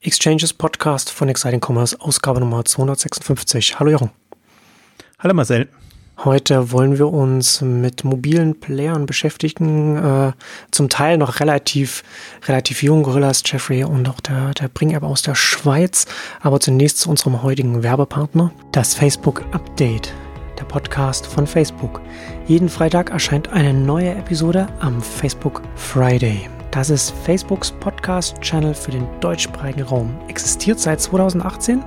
Exchanges Podcast von Exciting Commerce, Ausgabe Nummer 256. Hallo Jochen. Hallo Marcel. Heute wollen wir uns mit mobilen Playern beschäftigen, äh, zum Teil noch relativ, relativ jung, Gorillas, Jeffrey und auch der, der Bring-App aus der Schweiz. Aber zunächst zu unserem heutigen Werbepartner, das Facebook Update, der Podcast von Facebook. Jeden Freitag erscheint eine neue Episode am Facebook Friday. Das ist Facebooks Podcast-Channel für den deutschsprachigen Raum. Existiert seit 2018,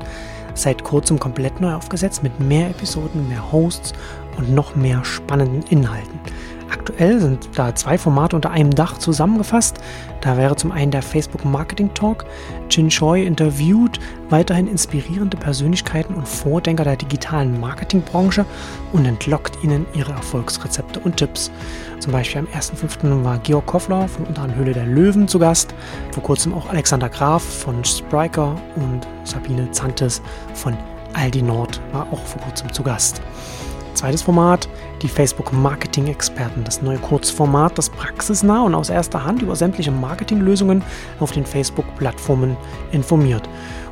seit kurzem komplett neu aufgesetzt mit mehr Episoden, mehr Hosts und noch mehr spannenden Inhalten. Aktuell sind da zwei Formate unter einem Dach zusammengefasst. Da wäre zum einen der Facebook Marketing Talk. Jin Choi interviewt weiterhin inspirierende Persönlichkeiten und Vordenker der digitalen Marketingbranche und entlockt ihnen ihre Erfolgsrezepte und Tipps. Zum Beispiel am 1.5. war Georg Koffler von unter anderem Höhle der Löwen zu Gast. Vor kurzem auch Alexander Graf von Spriker und Sabine Zantes von Aldi Nord war auch vor kurzem zu Gast. Zweites Format, die Facebook Marketing Experten, das neue Kurzformat, das praxisnah und aus erster Hand über sämtliche Marketinglösungen auf den Facebook-Plattformen informiert.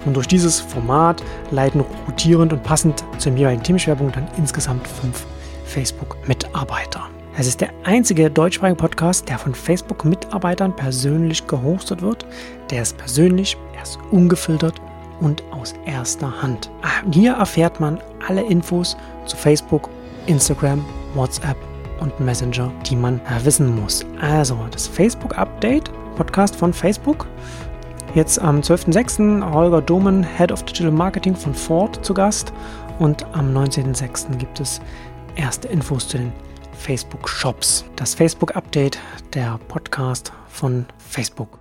Und durch dieses Format leiten rotierend und passend zur jeweiligen Themenschwerpunkt dann insgesamt fünf Facebook-Mitarbeiter. Es ist der einzige deutschsprachige Podcast, der von Facebook-Mitarbeitern persönlich gehostet wird. Der ist persönlich, er ist ungefiltert und aus erster Hand. Hier erfährt man alle Infos zu Facebook, Instagram, WhatsApp und Messenger, die man wissen muss. Also das Facebook Update, Podcast von Facebook. Jetzt am 12.06. Holger Domen, Head of Digital Marketing von Ford zu Gast. Und am 19.06. gibt es erste Infos zu den Facebook Shops. Das Facebook Update, der Podcast von Facebook.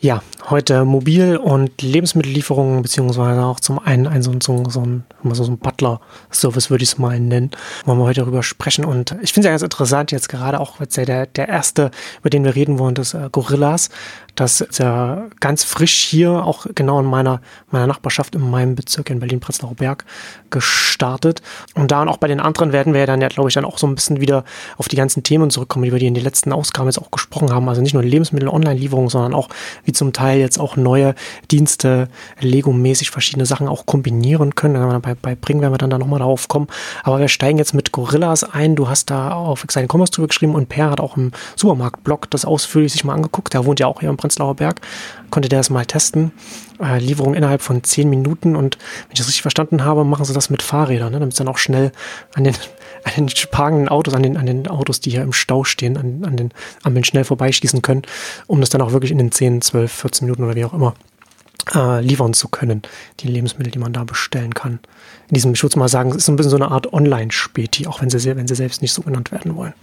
Ja, heute mobil und Lebensmittellieferungen, beziehungsweise auch zum einen ein, so, so, so ein, so ein Butler-Service, würde ich es mal nennen, wollen wir heute darüber sprechen. Und ich finde es ja ganz interessant, jetzt gerade auch jetzt der, der erste, über den wir reden wollen, das äh, Gorillas. Das ist ja ganz frisch hier, auch genau in meiner, meiner Nachbarschaft, in meinem Bezirk in Berlin-Prenzlauer Berg gestartet. Und da und auch bei den anderen werden wir ja dann ja, glaube ich, dann auch so ein bisschen wieder auf die ganzen Themen zurückkommen, über die in den letzten Ausgaben jetzt auch gesprochen haben. Also nicht nur Lebensmittel-Online-Lieferungen, sondern auch wie zum Teil jetzt auch neue Dienste, Lego-mäßig verschiedene Sachen auch kombinieren können. Bei, bei Bring werden wir dann da nochmal darauf kommen. Aber wir steigen jetzt mit Gorillas ein. Du hast da auf Exciting Commerce drüber geschrieben und Per hat auch im Supermarkt-Blog das ausführlich sich mal angeguckt. Der wohnt ja auch hier im Prenzlauer Berg. Konnte der das mal testen. Äh, Lieferung innerhalb von zehn Minuten und wenn ich das richtig verstanden habe, machen sie das mit Fahrrädern, ne, damit es dann auch schnell an den, an den parkenden Autos, an den, an den Autos, die hier im Stau stehen, an, an den Ampeln schnell vorbeischießen können, um das dann auch wirklich in den 10, 12, 14 Minuten oder wie auch immer äh, liefern zu können, die Lebensmittel, die man da bestellen kann. In diesem, ich würde mal sagen, es ist ein bisschen so eine Art Online-Späti, auch wenn sie, wenn sie selbst nicht so genannt werden wollen.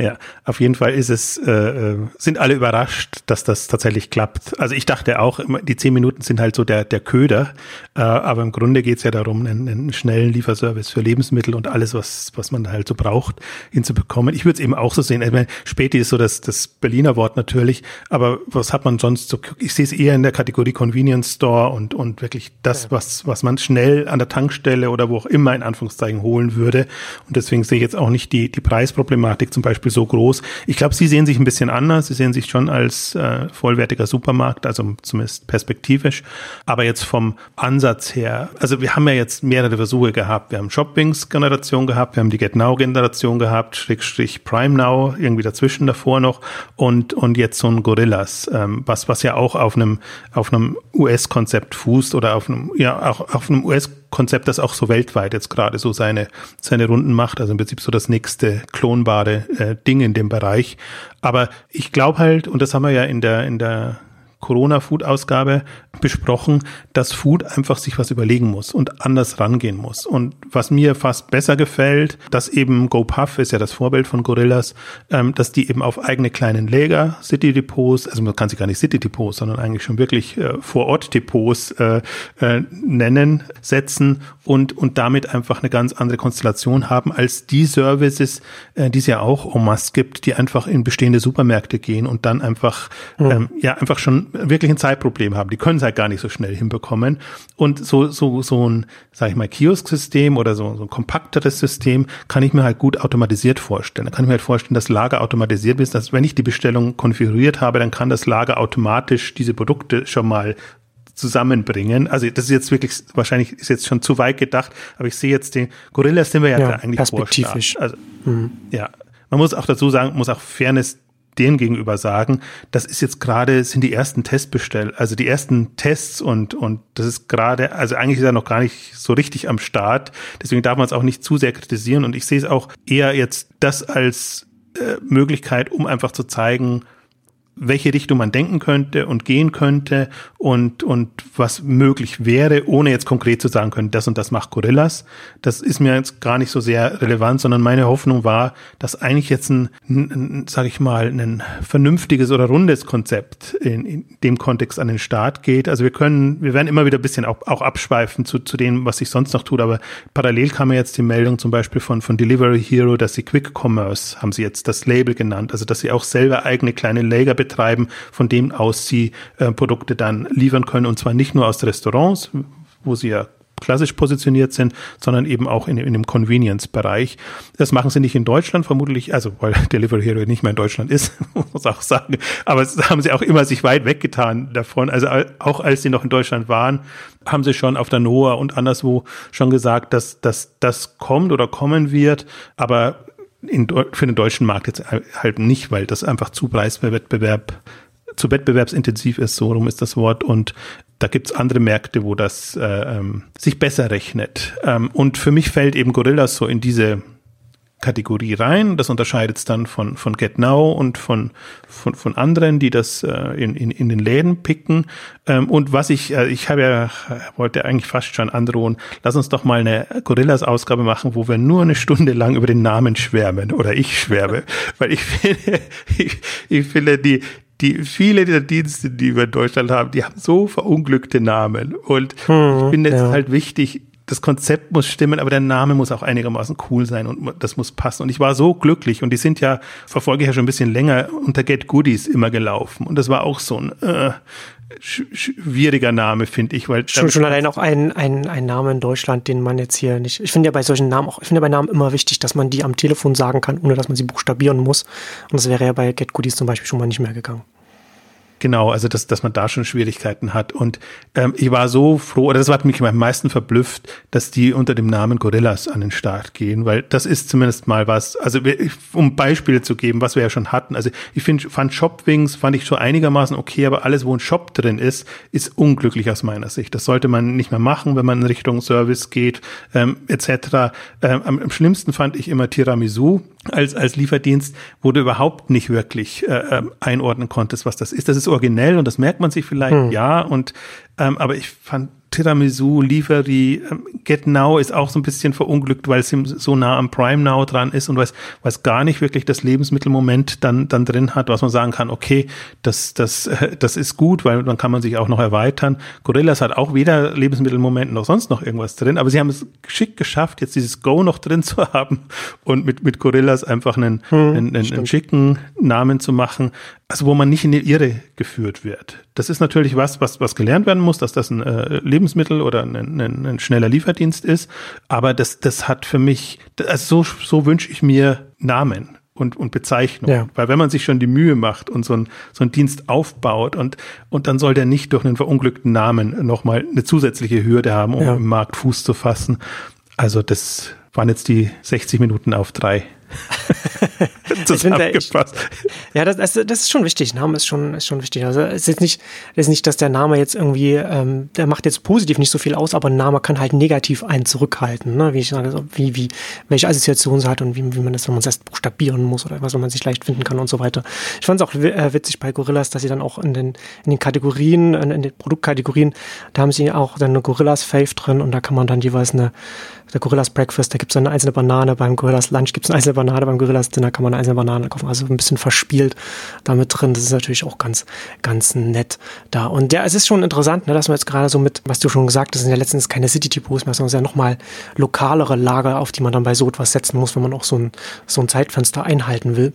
Ja, auf jeden Fall ist es, äh, äh, sind alle überrascht, dass das tatsächlich klappt. Also ich dachte auch, die zehn Minuten sind halt so der, der Köder, äh, aber im Grunde geht's ja darum, einen, einen schnellen Lieferservice für Lebensmittel und alles, was, was man halt so braucht, hinzubekommen. Ich würde es eben auch so sehen. Ich meine, Späti ist so das, das Berliner Wort natürlich, aber was hat man sonst so? Ich sehe es eher in der Kategorie Convenience Store und, und wirklich das, was, was man schnell an der Tankstelle oder wo auch immer in Anführungszeichen holen würde. Und deswegen sehe ich jetzt auch nicht die, die Preisproblematik zum Beispiel Beispiel so groß. Ich glaube, sie sehen sich ein bisschen anders. Sie sehen sich schon als äh, vollwertiger Supermarkt, also zumindest perspektivisch. Aber jetzt vom Ansatz her, also wir haben ja jetzt mehrere Versuche gehabt. Wir haben Shoppings-Generation gehabt, wir haben die Get Now-Generation gehabt, Schrägstrich Prime Now, irgendwie dazwischen davor noch und, und jetzt so ein Gorillas, ähm, was, was ja auch auf einem, auf einem US-Konzept fußt oder auf einem, ja, auch auf einem US- Konzept, das auch so weltweit jetzt gerade so seine, seine Runden macht. Also im Prinzip so das nächste klonbare äh, Ding in dem Bereich. Aber ich glaube halt, und das haben wir ja in der, in der Corona-Food-Ausgabe besprochen, dass Food einfach sich was überlegen muss und anders rangehen muss. Und was mir fast besser gefällt, dass eben GoPuff ist ja das Vorbild von Gorillas, ähm, dass die eben auf eigene kleinen Läger, City-Depots, also man kann sie gar nicht City-Depots, sondern eigentlich schon wirklich äh, Vor-Ort-Depots äh, äh, nennen, setzen und, und damit einfach eine ganz andere Konstellation haben als die Services, äh, die es ja auch en masse gibt, die einfach in bestehende Supermärkte gehen und dann einfach, mhm. ähm, ja, einfach schon wirklich ein Zeitproblem haben. Die können es halt gar nicht so schnell hinbekommen. Und so, so, so ein, sag ich mal, Kiosk-System oder so, so ein kompakteres System kann ich mir halt gut automatisiert vorstellen. Da kann ich mir halt vorstellen, dass Lager automatisiert ist, dass wenn ich die Bestellung konfiguriert habe, dann kann das Lager automatisch diese Produkte schon mal zusammenbringen. Also das ist jetzt wirklich, wahrscheinlich ist jetzt schon zu weit gedacht, aber ich sehe jetzt den Gorillas sind wir ja, ja eigentlich perspektivisch. Also, mhm. ja, man muss auch dazu sagen, muss auch Fairness dem gegenüber sagen, das ist jetzt gerade, sind die ersten Testbestell, also die ersten Tests und, und das ist gerade, also eigentlich ist er noch gar nicht so richtig am Start. Deswegen darf man es auch nicht zu sehr kritisieren und ich sehe es auch eher jetzt das als äh, Möglichkeit, um einfach zu zeigen, welche Richtung man denken könnte und gehen könnte und, und was möglich wäre, ohne jetzt konkret zu sagen können, das und das macht Gorillas. Das ist mir jetzt gar nicht so sehr relevant, sondern meine Hoffnung war, dass eigentlich jetzt ein, ein sage ich mal, ein vernünftiges oder rundes Konzept in, in dem Kontext an den Start geht. Also wir können, wir werden immer wieder ein bisschen auch, auch abschweifen zu, zu dem, was sich sonst noch tut, aber parallel kam mir jetzt die Meldung zum Beispiel von, von Delivery Hero, dass sie Quick Commerce, haben sie jetzt das Label genannt, also dass sie auch selber eigene kleine Lager betreiben, von dem aus sie äh, Produkte dann liefern können und zwar nicht nur aus Restaurants, wo sie ja klassisch positioniert sind, sondern eben auch in, in dem Convenience-Bereich. Das machen sie nicht in Deutschland vermutlich, also weil Delivery Hero nicht mehr in Deutschland ist, muss auch sagen. Aber haben sie auch immer sich weit weggetan davon. Also auch als sie noch in Deutschland waren, haben sie schon auf der NOAA und anderswo schon gesagt, dass, dass das kommt oder kommen wird. Aber in, für den deutschen Markt jetzt halt nicht, weil das einfach zu Preiswettbewerb zu wettbewerbsintensiv ist, so rum ist das Wort. Und da gibt's andere Märkte, wo das äh, ähm, sich besser rechnet. Ähm, und für mich fällt eben Gorillas so in diese Kategorie rein. Das unterscheidet es dann von, von GetNow und von, von, von anderen, die das äh, in, in, in den Läden picken. Ähm, und was ich, äh, ich habe ja, wollte eigentlich fast schon androhen, lass uns doch mal eine Gorillas-Ausgabe machen, wo wir nur eine Stunde lang über den Namen schwärmen oder ich schwärme. Weil ich finde, ich, ich finde, die, die viele der Dienste, die wir in Deutschland haben, die haben so verunglückte Namen. Und hm, ich finde es ja. halt wichtig, das Konzept muss stimmen, aber der Name muss auch einigermaßen cool sein und das muss passen. Und ich war so glücklich und die sind ja, verfolge ich ja schon ein bisschen länger, unter Get Goodies immer gelaufen. Und das war auch so ein äh, schwieriger Name, finde ich, weil schon, schon allein auch ein, ein, ein Name in Deutschland, den man jetzt hier nicht. Ich finde ja bei solchen Namen auch, ich finde ja bei Namen immer wichtig, dass man die am Telefon sagen kann, ohne dass man sie buchstabieren muss. Und das wäre ja bei Get Goodies zum Beispiel schon mal nicht mehr gegangen. Genau, also dass, dass man da schon Schwierigkeiten hat. Und ähm, ich war so froh, oder das hat mich am meisten verblüfft, dass die unter dem Namen Gorillas an den Start gehen, weil das ist zumindest mal was, also um Beispiele zu geben, was wir ja schon hatten. Also ich finde, fand Shopwings, fand ich schon einigermaßen okay, aber alles, wo ein Shop drin ist, ist unglücklich aus meiner Sicht. Das sollte man nicht mehr machen, wenn man in Richtung Service geht, ähm, etc. Ähm, am, am schlimmsten fand ich immer Tiramisu als, als Lieferdienst, wo du überhaupt nicht wirklich äh, ähm, einordnen konntest, was das ist. Das ist originell und das merkt man sich vielleicht, hm. ja. Und ähm, aber ich fand Tiramisu, Liefery, ähm, Get Now ist auch so ein bisschen verunglückt, weil es so nah am Prime Now dran ist und weil es gar nicht wirklich das Lebensmittelmoment dann, dann drin hat, was man sagen kann, okay, das, das, äh, das ist gut, weil dann kann man sich auch noch erweitern. Gorillas hat auch weder Lebensmittelmoment noch sonst noch irgendwas drin, aber sie haben es geschickt geschafft, jetzt dieses Go noch drin zu haben und mit, mit Gorillas einfach einen, hm, einen, einen, einen schicken Namen zu machen, also wo man nicht in die Irre geführt wird. Das ist natürlich was, was, was gelernt werden muss, dass das ein äh, Lebensmittel oder ein, ein, ein schneller Lieferdienst ist. Aber das, das hat für mich, also so, so wünsche ich mir Namen und, und Bezeichnung. Ja. Weil wenn man sich schon die Mühe macht und so ein, so ein Dienst aufbaut und, und dann soll der nicht durch einen verunglückten Namen nochmal eine zusätzliche Hürde haben, um ja. im Markt Fuß zu fassen. Also das waren jetzt die 60 Minuten auf drei. Zusammengefasst. ja, das, das, das, ist schon wichtig. Name ist schon, ist schon wichtig. Also es ist jetzt nicht, es ist nicht, dass der Name jetzt irgendwie, ähm, der macht jetzt positiv nicht so viel aus, aber ein Name kann halt negativ einen zurückhalten. Ne? Wie ich sage, also wie, wie, welche Assoziation es hat und wie, wie man das, wenn man es erst buchstabieren muss oder was man sich leicht finden kann und so weiter. Ich fand es auch äh, witzig bei Gorillas, dass sie dann auch in den, in den Kategorien, in, in den Produktkategorien, da haben sie auch dann eine Gorillas Fave drin und da kann man dann jeweils eine der Gorillas Breakfast, da gibt es eine einzelne Banane, beim Gorillas Lunch gibt es eine einzelne Banane, beim Gorillas Dinner kann man einzelne Banane kaufen. Also ein bisschen verspielt damit drin. Das ist natürlich auch ganz, ganz nett da. Und ja, es ist schon interessant, ne, dass man jetzt gerade so mit, was du schon gesagt hast, sind ja letztens keine City-Typos mehr, sondern es sind ja nochmal lokalere Lager, auf die man dann bei so etwas setzen muss, wenn man auch so ein, so ein Zeitfenster einhalten will.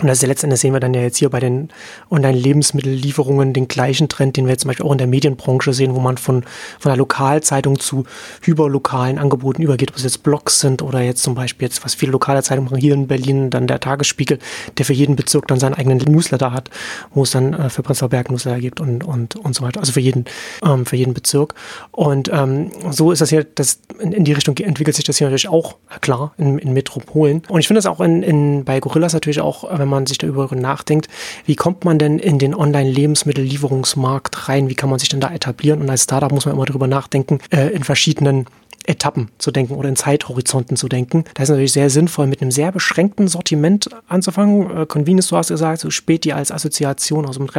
Und das ist ja letztendlich sehen wir dann ja jetzt hier bei den Online-Lebensmittellieferungen den gleichen Trend, den wir jetzt zum Beispiel auch in der Medienbranche sehen, wo man von, von der Lokalzeitung zu hyperlokalen Angeboten übergeht, ob es jetzt Blogs sind oder jetzt zum Beispiel jetzt, was viele lokale Zeitungen machen, hier in Berlin, dann der Tagesspiegel, der für jeden Bezirk dann seinen eigenen Newsletter hat, wo es dann äh, für Prenzlauer Berg Newsletter gibt und, und, und so weiter. Also für jeden, ähm, für jeden Bezirk. Und ähm, so ist das hier, das, in, in die Richtung entwickelt sich das hier natürlich auch, klar, in, in Metropolen. Und ich finde das auch in, in, bei Gorillas natürlich auch, wenn wenn man sich darüber nachdenkt, wie kommt man denn in den Online-Lebensmittellieferungsmarkt rein? Wie kann man sich denn da etablieren? Und als Startup muss man immer darüber nachdenken, äh, in verschiedenen Etappen zu denken oder in Zeithorizonten zu denken. Da ist natürlich sehr sinnvoll, mit einem sehr beschränkten Sortiment anzufangen. Äh, Convenience, du hast gesagt, so Späti als Assoziation, also mit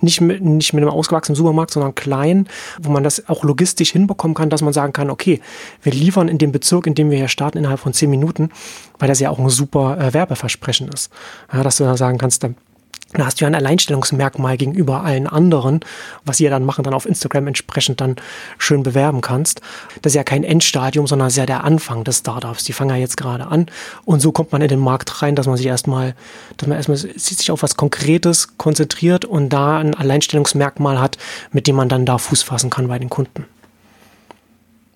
nicht mit, nicht mit einem ausgewachsenen Supermarkt, sondern klein, wo man das auch logistisch hinbekommen kann, dass man sagen kann, okay, wir liefern in dem Bezirk, in dem wir hier starten, innerhalb von zehn Minuten, weil das ja auch ein super äh, Werbeversprechen ist. Ja, dass du dann sagen kannst, dann da hast du ja ein Alleinstellungsmerkmal gegenüber allen anderen, was ja dann machen, dann auf Instagram entsprechend dann schön bewerben kannst. Das ist ja kein Endstadium, sondern ist ja der Anfang des Startups. Die fangen ja jetzt gerade an. Und so kommt man in den Markt rein, dass man sich erstmal, dass man erstmal sich auf was Konkretes konzentriert und da ein Alleinstellungsmerkmal hat, mit dem man dann da Fuß fassen kann bei den Kunden.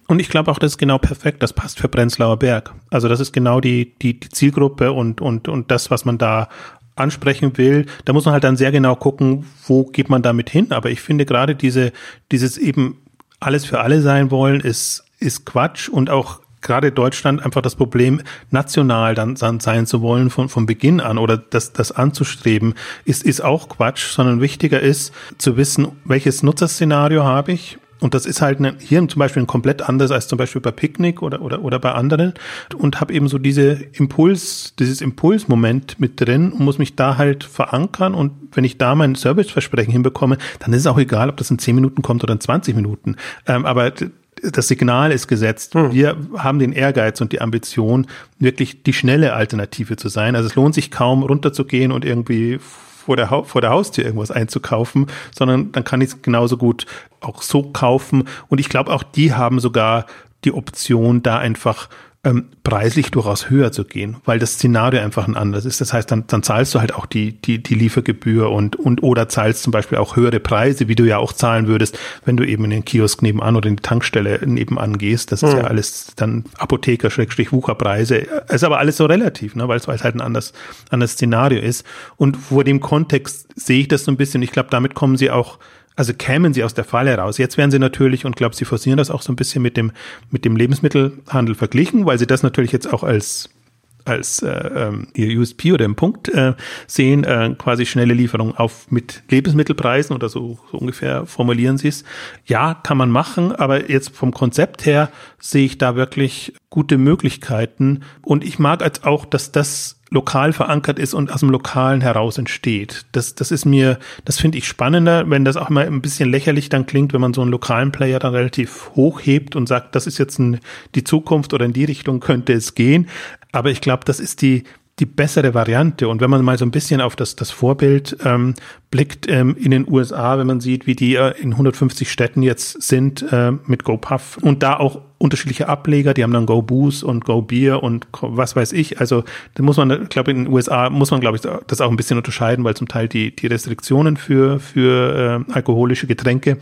Und ich glaube auch, das ist genau perfekt. Das passt für Prenzlauer Berg. Also das ist genau die, die, die Zielgruppe und, und, und das, was man da ansprechen will, da muss man halt dann sehr genau gucken, wo geht man damit hin. Aber ich finde gerade diese, dieses eben alles für alle sein wollen, ist, ist Quatsch und auch gerade Deutschland einfach das Problem, national dann, dann sein zu wollen von, von Beginn an oder das, das anzustreben, ist, ist auch Quatsch, sondern wichtiger ist zu wissen, welches Nutzerszenario habe ich und das ist halt eine, hier zum Beispiel ein komplett anders als zum Beispiel bei Picknick oder, oder, oder bei anderen. Und habe eben so diese Impuls, dieses Impulsmoment mit drin und muss mich da halt verankern. Und wenn ich da mein Serviceversprechen hinbekomme, dann ist es auch egal, ob das in 10 Minuten kommt oder in 20 Minuten. Ähm, aber das Signal ist gesetzt. Hm. Wir haben den Ehrgeiz und die Ambition, wirklich die schnelle Alternative zu sein. Also es lohnt sich kaum runterzugehen und irgendwie vor der, vor der Haustür irgendwas einzukaufen, sondern dann kann ich es genauso gut auch so kaufen. Und ich glaube, auch die haben sogar die Option, da einfach ähm, preislich durchaus höher zu gehen, weil das Szenario einfach ein anderes ist. Das heißt, dann, dann zahlst du halt auch die, die, die Liefergebühr und, und oder zahlst zum Beispiel auch höhere Preise, wie du ja auch zahlen würdest, wenn du eben in den Kiosk nebenan oder in die Tankstelle nebenan gehst. Das ist mhm. ja alles dann Apotheker, Schrägstrich, Wucherpreise. Ist aber alles so relativ, ne, weil es halt ein anderes, anderes Szenario ist. Und vor dem Kontext sehe ich das so ein bisschen. Ich glaube, damit kommen sie auch also kämen sie aus der Falle raus. Jetzt werden sie natürlich, und glaube, sie forcieren das auch so ein bisschen mit dem, mit dem Lebensmittelhandel verglichen, weil sie das natürlich jetzt auch als als äh, ähm, ihr USP oder im Punkt äh, sehen, äh, quasi schnelle Lieferung auf mit Lebensmittelpreisen oder so, so ungefähr formulieren sie es. Ja, kann man machen, aber jetzt vom Konzept her sehe ich da wirklich gute Möglichkeiten und ich mag als auch, dass das lokal verankert ist und aus dem Lokalen heraus entsteht. Das, das ist mir, das finde ich spannender, wenn das auch immer ein bisschen lächerlich dann klingt, wenn man so einen lokalen Player dann relativ hoch hebt und sagt, das ist jetzt ein, die Zukunft oder in die Richtung könnte es gehen. Aber ich glaube, das ist die, die bessere Variante. Und wenn man mal so ein bisschen auf das, das Vorbild ähm, blickt ähm, in den USA, wenn man sieht, wie die äh, in 150 Städten jetzt sind äh, mit GoPuff und da auch unterschiedliche Ableger, die haben dann Go Booze und Go Beer und was weiß ich. Also da muss man, glaube in den USA muss man, glaube ich, das auch ein bisschen unterscheiden, weil zum Teil die, die Restriktionen für, für äh, alkoholische Getränke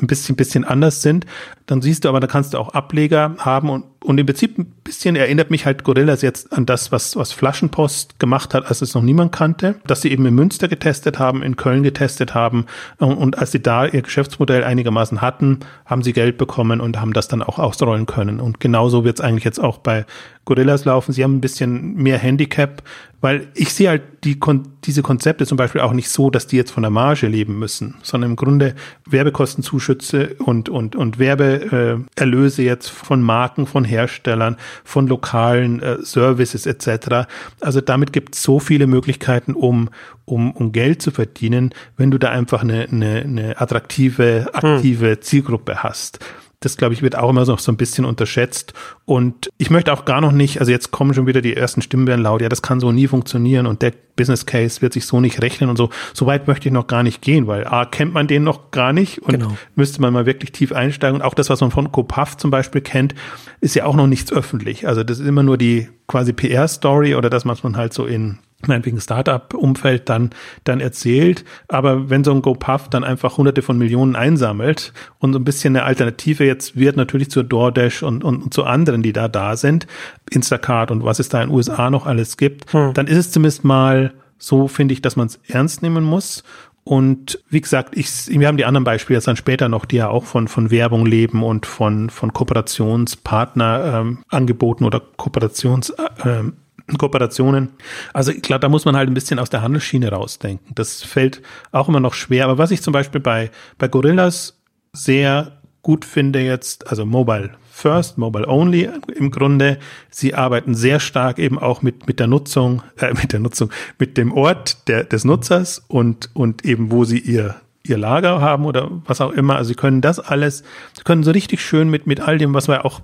ein bisschen, bisschen anders sind. Dann siehst du aber, da kannst du auch Ableger haben und, und im Prinzip ein bisschen erinnert mich halt Gorillas jetzt an das, was, was Flaschenpost gemacht hat, als es noch niemand kannte, dass sie eben in Münster getestet haben, in Köln getestet haben und, und als sie da ihr Geschäftsmodell einigermaßen hatten, haben sie Geld bekommen und haben das dann auch ausrollen sein können. Und genauso wird es eigentlich jetzt auch bei Gorillas laufen. Sie haben ein bisschen mehr Handicap, weil ich sehe halt die, diese Konzepte zum Beispiel auch nicht so, dass die jetzt von der Marge leben müssen, sondern im Grunde Werbekostenzuschüsse und, und, und Werbeerlöse jetzt von Marken, von Herstellern, von lokalen äh, Services etc. Also damit gibt es so viele Möglichkeiten, um, um, um Geld zu verdienen, wenn du da einfach eine, eine, eine attraktive, aktive hm. Zielgruppe hast. Das, glaube ich, wird auch immer noch so ein bisschen unterschätzt. Und ich möchte auch gar noch nicht, also jetzt kommen schon wieder die ersten Stimmen werden laut, ja, das kann so nie funktionieren und der Business Case wird sich so nicht rechnen und so. So weit möchte ich noch gar nicht gehen, weil A, kennt man den noch gar nicht und genau. müsste man mal wirklich tief einsteigen. Und auch das, was man von Copaf zum Beispiel kennt, ist ja auch noch nichts öffentlich. Also das ist immer nur die quasi PR-Story oder das, was man halt so in meinetwegen Startup-Umfeld dann, dann erzählt. Aber wenn so ein GoPuff dann einfach hunderte von Millionen einsammelt und so ein bisschen eine Alternative jetzt wird natürlich zur DoorDash und, und, und zu anderen, die da da sind, Instacart und was es da in den USA noch alles gibt, hm. dann ist es zumindest mal so, finde ich, dass man es ernst nehmen muss. Und wie gesagt, ich, wir haben die anderen Beispiele jetzt dann später noch, die ja auch von, von Werbung leben und von, von Kooperationspartner ähm, angeboten oder Kooperations, ähm, Kooperationen. Also glaube, da muss man halt ein bisschen aus der Handelsschiene rausdenken. Das fällt auch immer noch schwer. Aber was ich zum Beispiel bei, bei Gorillas sehr gut finde jetzt, also Mobile First, Mobile Only im Grunde. Sie arbeiten sehr stark eben auch mit, mit der Nutzung, äh, mit der Nutzung, mit dem Ort der, des Nutzers und, und eben wo sie ihr, ihr Lager haben oder was auch immer. Also sie können das alles, sie können so richtig schön mit, mit all dem, was wir auch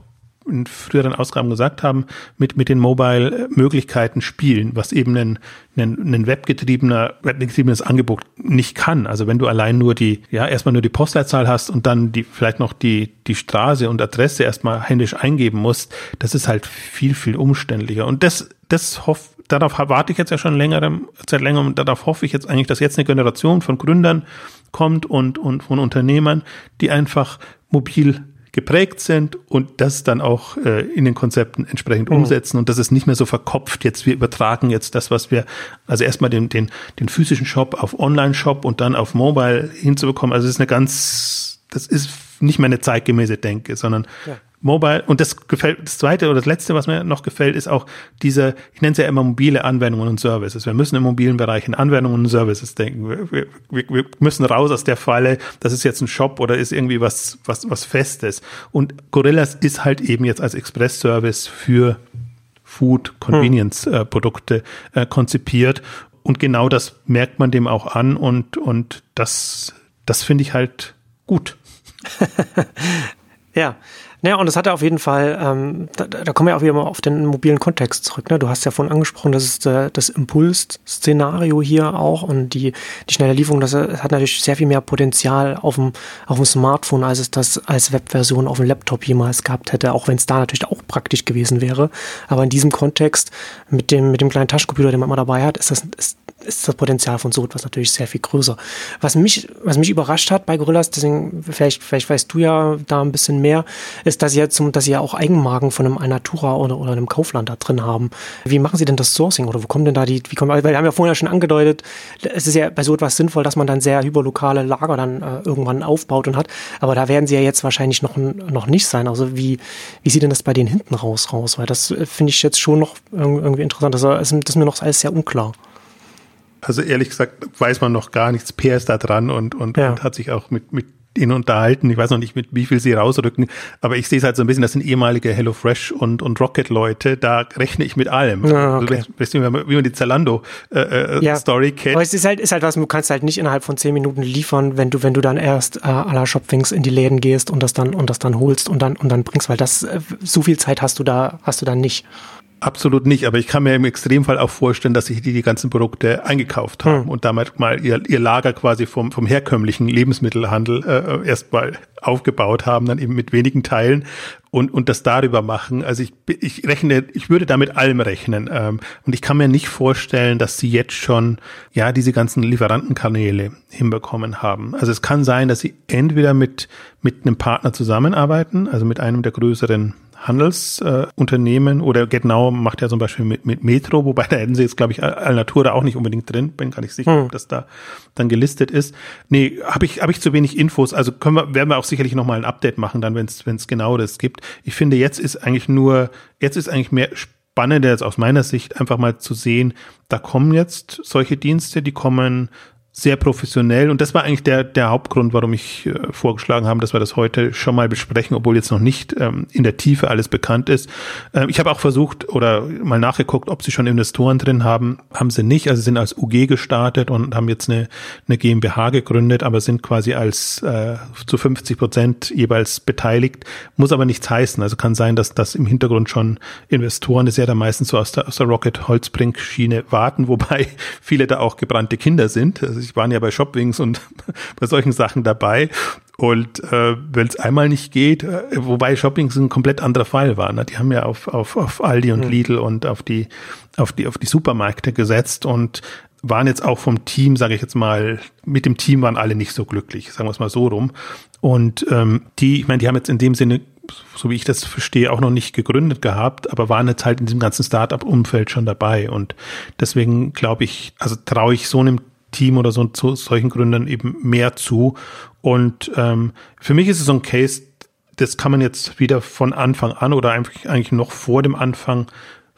in früheren Ausgaben gesagt haben, mit, mit den Mobile-Möglichkeiten spielen, was eben ein, ein, ein webgetriebener, webgetriebenes Angebot nicht kann. Also wenn du allein nur die, ja, erstmal nur die Postleitzahl hast und dann die, vielleicht noch die, die Straße und Adresse erstmal händisch eingeben musst, das ist halt viel, viel umständlicher. Und das, das hoff, darauf warte ich jetzt ja schon längere Zeit länger und darauf hoffe ich jetzt eigentlich, dass jetzt eine Generation von Gründern kommt und, und von Unternehmern, die einfach mobil geprägt sind und das dann auch äh, in den Konzepten entsprechend mhm. umsetzen und das ist nicht mehr so verkopft. Jetzt wir übertragen jetzt das, was wir, also erstmal den, den, den physischen Shop auf Online-Shop und dann auf Mobile hinzubekommen. Also es ist eine ganz, das ist nicht mehr eine zeitgemäße Denke, sondern ja. Mobile. Und das gefällt, das zweite oder das letzte, was mir noch gefällt, ist auch diese, ich nenne es ja immer mobile Anwendungen und Services. Wir müssen im mobilen Bereich in Anwendungen und Services denken. Wir, wir, wir müssen raus aus der Falle, das ist jetzt ein Shop oder ist irgendwie was, was, was Festes. Und Gorillas ist halt eben jetzt als Express-Service für Food, Convenience-Produkte äh, konzipiert. Und genau das merkt man dem auch an und, und das, das finde ich halt gut. ja, naja, und das hat er auf jeden Fall, ähm, da, da kommen wir auch wieder mal auf den mobilen Kontext zurück. Ne? Du hast ja vorhin angesprochen, das ist äh, das Impuls-Szenario hier auch und die, die schnelle Lieferung, das hat natürlich sehr viel mehr Potenzial auf dem, auf dem Smartphone, als es das als Webversion auf dem Laptop jemals gehabt hätte, auch wenn es da natürlich auch praktisch gewesen wäre. Aber in diesem Kontext mit dem, mit dem kleinen Taschencomputer, den man immer dabei hat, ist das, ist, ist das Potenzial von so etwas natürlich sehr viel größer. Was mich, was mich überrascht hat bei Gorillas, deswegen, vielleicht, vielleicht weißt du ja da ein bisschen mehr, ist, dass sie jetzt, dass sie ja auch Eigenmarken von einem Alnatura oder, oder einem Kaufland da drin haben. Wie machen sie denn das Sourcing oder wo kommen denn da die, wie kommen, weil wir haben ja vorhin ja schon angedeutet, es ist ja bei so etwas sinnvoll, dass man dann sehr hyperlokale Lager dann äh, irgendwann aufbaut und hat. Aber da werden sie ja jetzt wahrscheinlich noch, noch nicht sein. Also wie, wie sieht denn das bei denen hinten raus raus? Weil das äh, finde ich jetzt schon noch irgendwie interessant. Das, das ist mir noch alles sehr unklar also ehrlich gesagt weiß man noch gar nichts. Peer ist da dran und, und, ja. und hat sich auch mit, mit ihn unterhalten. Ich weiß noch nicht, mit wie viel sie rausrücken, aber ich sehe es halt so ein bisschen, das sind ehemalige HelloFresh und, und Rocket-Leute, da rechne ich mit allem. Ah, okay. also, weißt du, wie man die Zalando-Story äh, äh ja. kennt. Aber es ist halt, ist halt was, du kannst halt nicht innerhalb von zehn Minuten liefern, wenn du, wenn du dann erst äh, à la Shopwings in die Läden gehst und das dann, und das dann holst und dann, und dann bringst, weil das, äh, so viel Zeit hast du da, hast du dann nicht. Absolut nicht, aber ich kann mir im Extremfall auch vorstellen, dass sich die die ganzen Produkte eingekauft haben hm. und damit mal ihr, ihr Lager quasi vom, vom herkömmlichen Lebensmittelhandel äh, erstmal aufgebaut haben, dann eben mit wenigen Teilen und, und das darüber machen. Also ich, ich rechne, ich würde damit allem rechnen. Ähm, und ich kann mir nicht vorstellen, dass sie jetzt schon ja diese ganzen Lieferantenkanäle hinbekommen haben. Also es kann sein, dass sie entweder mit, mit einem Partner zusammenarbeiten, also mit einem der größeren Handelsunternehmen äh, oder GetNow macht ja zum Beispiel mit, mit Metro, wobei da hätten sie jetzt, glaube ich, Alnatura auch nicht unbedingt drin, bin gar nicht sicher, hm. ob das da dann gelistet ist. Nee, habe ich, hab ich zu wenig Infos, also können wir, werden wir auch sicherlich nochmal ein Update machen, dann, wenn es genau das gibt. Ich finde, jetzt ist eigentlich nur, jetzt ist eigentlich mehr spannender jetzt aus meiner Sicht einfach mal zu sehen, da kommen jetzt solche Dienste, die kommen sehr professionell und das war eigentlich der, der Hauptgrund, warum ich äh, vorgeschlagen habe, dass wir das heute schon mal besprechen, obwohl jetzt noch nicht ähm, in der Tiefe alles bekannt ist. Ähm, ich habe auch versucht oder mal nachgeguckt, ob sie schon Investoren drin haben. Haben sie nicht, also sind als UG gestartet und haben jetzt eine, eine GmbH gegründet, aber sind quasi als äh, zu 50 Prozent jeweils beteiligt. Muss aber nichts heißen. Also kann sein, dass das im Hintergrund schon Investoren, das ist ja da meistens so aus der, aus der Rocket Holzbrink Schiene warten, wobei viele da auch gebrannte Kinder sind. Also ich ich waren ja bei Shopwings und bei solchen Sachen dabei. Und äh, wenn es einmal nicht geht, äh, wobei Shopwings ein komplett anderer Fall war. Ne? Die haben ja auf, auf, auf Aldi und mhm. Lidl und auf die, auf die, auf die Supermärkte gesetzt und waren jetzt auch vom Team, sage ich jetzt mal, mit dem Team waren alle nicht so glücklich, sagen wir es mal so rum. Und ähm, die, ich meine, die haben jetzt in dem Sinne, so wie ich das verstehe, auch noch nicht gegründet gehabt, aber waren jetzt halt in diesem ganzen Startup-Umfeld schon dabei. Und deswegen glaube ich, also traue ich so einem Team oder so zu solchen Gründern eben mehr zu. Und ähm, für mich ist es so ein Case, das kann man jetzt wieder von Anfang an oder eigentlich, eigentlich noch vor dem Anfang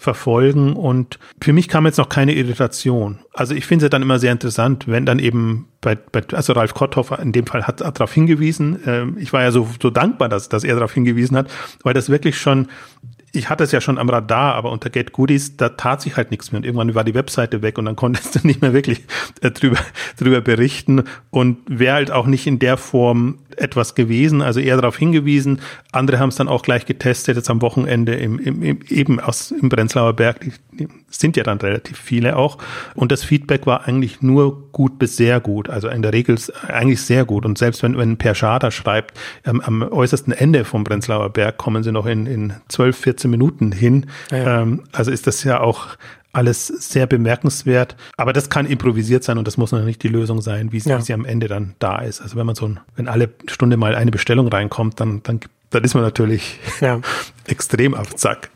verfolgen. Und für mich kam jetzt noch keine Irritation. Also ich finde es dann immer sehr interessant, wenn dann eben bei, bei also Ralf Kotthoff in dem Fall hat, hat darauf hingewiesen. Ähm, ich war ja so, so dankbar, dass, dass er darauf hingewiesen hat, weil das wirklich schon ich hatte es ja schon am Radar, aber unter Get Goodies, da tat sich halt nichts mehr. Und irgendwann war die Webseite weg und dann konntest du nicht mehr wirklich äh, drüber, drüber berichten und wäre halt auch nicht in der Form etwas gewesen, also eher darauf hingewiesen. Andere haben es dann auch gleich getestet, jetzt am Wochenende im, im, im, eben aus im Brenzlauer Berg. Die, sind ja dann relativ viele auch. Und das Feedback war eigentlich nur gut bis sehr gut. Also in der Regel eigentlich sehr gut. Und selbst wenn, wenn Per Schader schreibt, ähm, am äußersten Ende vom Brenzlauer Berg kommen sie noch in, in 12, 14 Minuten hin. Ja. Ähm, also ist das ja auch alles sehr bemerkenswert. Aber das kann improvisiert sein und das muss noch nicht die Lösung sein, wie, ja. wie sie am Ende dann da ist. Also wenn man so ein, wenn alle Stunde mal eine Bestellung reinkommt, dann, dann, dann ist man natürlich ja. extrem auf Zack.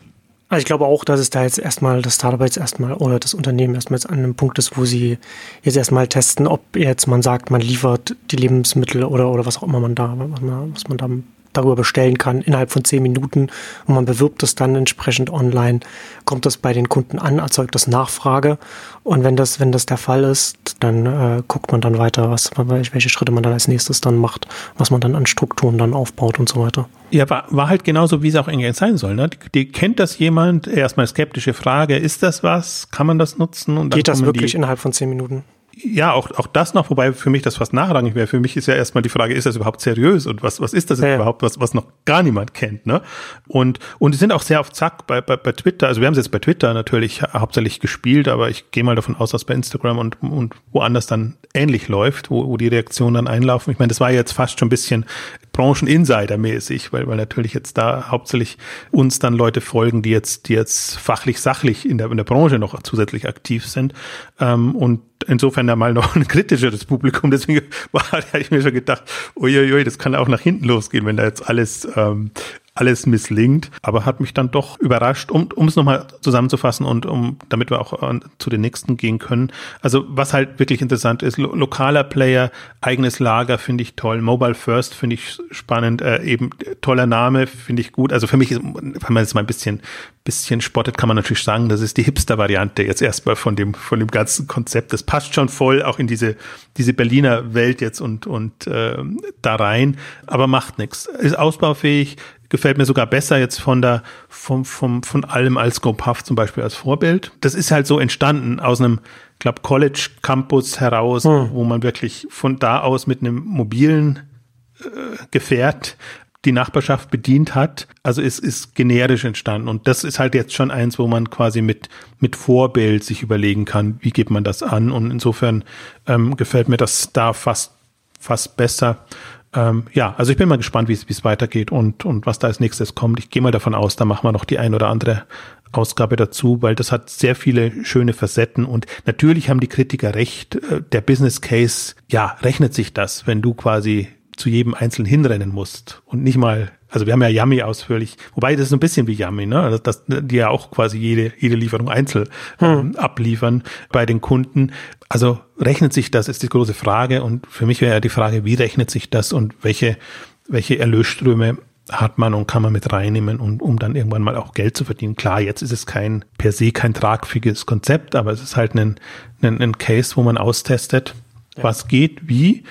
Also ich glaube auch, dass es da jetzt erstmal das Startup jetzt erstmal oder das Unternehmen erstmal jetzt an einem Punkt ist, wo sie jetzt erstmal testen, ob jetzt man sagt, man liefert die Lebensmittel oder, oder was auch immer man da, was man, was man da darüber bestellen kann innerhalb von zehn Minuten und man bewirbt es dann entsprechend online, kommt das bei den Kunden an, erzeugt das Nachfrage und wenn das, wenn das der Fall ist, dann äh, guckt man dann weiter, was, welche Schritte man dann als nächstes dann macht, was man dann an Strukturen dann aufbaut und so weiter. Ja, war, war halt genauso, wie es auch eigentlich sein soll. Ne? Die, die, kennt das jemand? Erstmal skeptische Frage, ist das was? Kann man das nutzen? Und Geht das wirklich die, innerhalb von zehn Minuten? Ja, auch, auch das noch, wobei für mich das fast nachrangig wäre. Für mich ist ja erstmal die Frage, ist das überhaupt seriös und was, was ist das ja. überhaupt, was, was noch gar niemand kennt, ne? Und, und die sind auch sehr auf Zack bei, bei, bei Twitter. Also wir haben es jetzt bei Twitter natürlich hauptsächlich gespielt, aber ich gehe mal davon aus, dass bei Instagram und, und woanders dann ähnlich läuft, wo, wo die Reaktionen dann einlaufen. Ich meine, das war jetzt fast schon ein bisschen Brancheninsider-mäßig, weil, weil natürlich jetzt da hauptsächlich uns dann Leute folgen, die jetzt, die jetzt fachlich, sachlich in der, in der Branche noch zusätzlich aktiv sind. Ähm, und insofern ja mal noch ein kritischeres Publikum. Deswegen war, hatte ich mir schon gedacht, uiuiui, das kann auch nach hinten losgehen, wenn da jetzt alles ähm, alles misslingt, aber hat mich dann doch überrascht, um um es nochmal zusammenzufassen und um damit wir auch äh, zu den nächsten gehen können. Also was halt wirklich interessant ist, lo lokaler Player, eigenes Lager finde ich toll, Mobile First finde ich spannend, äh, eben toller Name finde ich gut. Also für mich, ist, wenn man jetzt mal ein bisschen bisschen spottet, kann man natürlich sagen, das ist die Hipster-Variante jetzt erstmal von dem von dem ganzen Konzept. Das passt schon voll auch in diese diese Berliner Welt jetzt und und äh, da rein, aber macht nichts. Ist ausbaufähig, gefällt mir sogar besser jetzt von der, vom, vom, von allem als GoPuff zum Beispiel als Vorbild. Das ist halt so entstanden aus einem, glaube College Campus heraus, hm. wo man wirklich von da aus mit einem mobilen äh, Gefährt die Nachbarschaft bedient hat. Also es ist generisch entstanden. Und das ist halt jetzt schon eins, wo man quasi mit, mit Vorbild sich überlegen kann, wie geht man das an. Und insofern ähm, gefällt mir das da fast, fast besser. Ähm, ja, also ich bin mal gespannt, wie es weitergeht und, und was da als nächstes kommt. Ich gehe mal davon aus, da machen wir noch die ein oder andere Ausgabe dazu, weil das hat sehr viele schöne Facetten und natürlich haben die Kritiker recht. Äh, der Business Case, ja, rechnet sich das, wenn du quasi zu jedem Einzelnen hinrennen musst und nicht mal, also wir haben ja Yummy ausführlich, wobei das ist ein bisschen wie Yummy, ne? Also das, die ja auch quasi jede, jede Lieferung einzeln hm. ähm, abliefern bei den Kunden. Also rechnet sich das, ist die große Frage. Und für mich wäre ja die Frage, wie rechnet sich das und welche, welche Erlösströme hat man und kann man mit reinnehmen und um dann irgendwann mal auch Geld zu verdienen. Klar, jetzt ist es kein per se kein tragfähiges Konzept, aber es ist halt ein, ein, ein Case, wo man austestet, ja. was geht, wie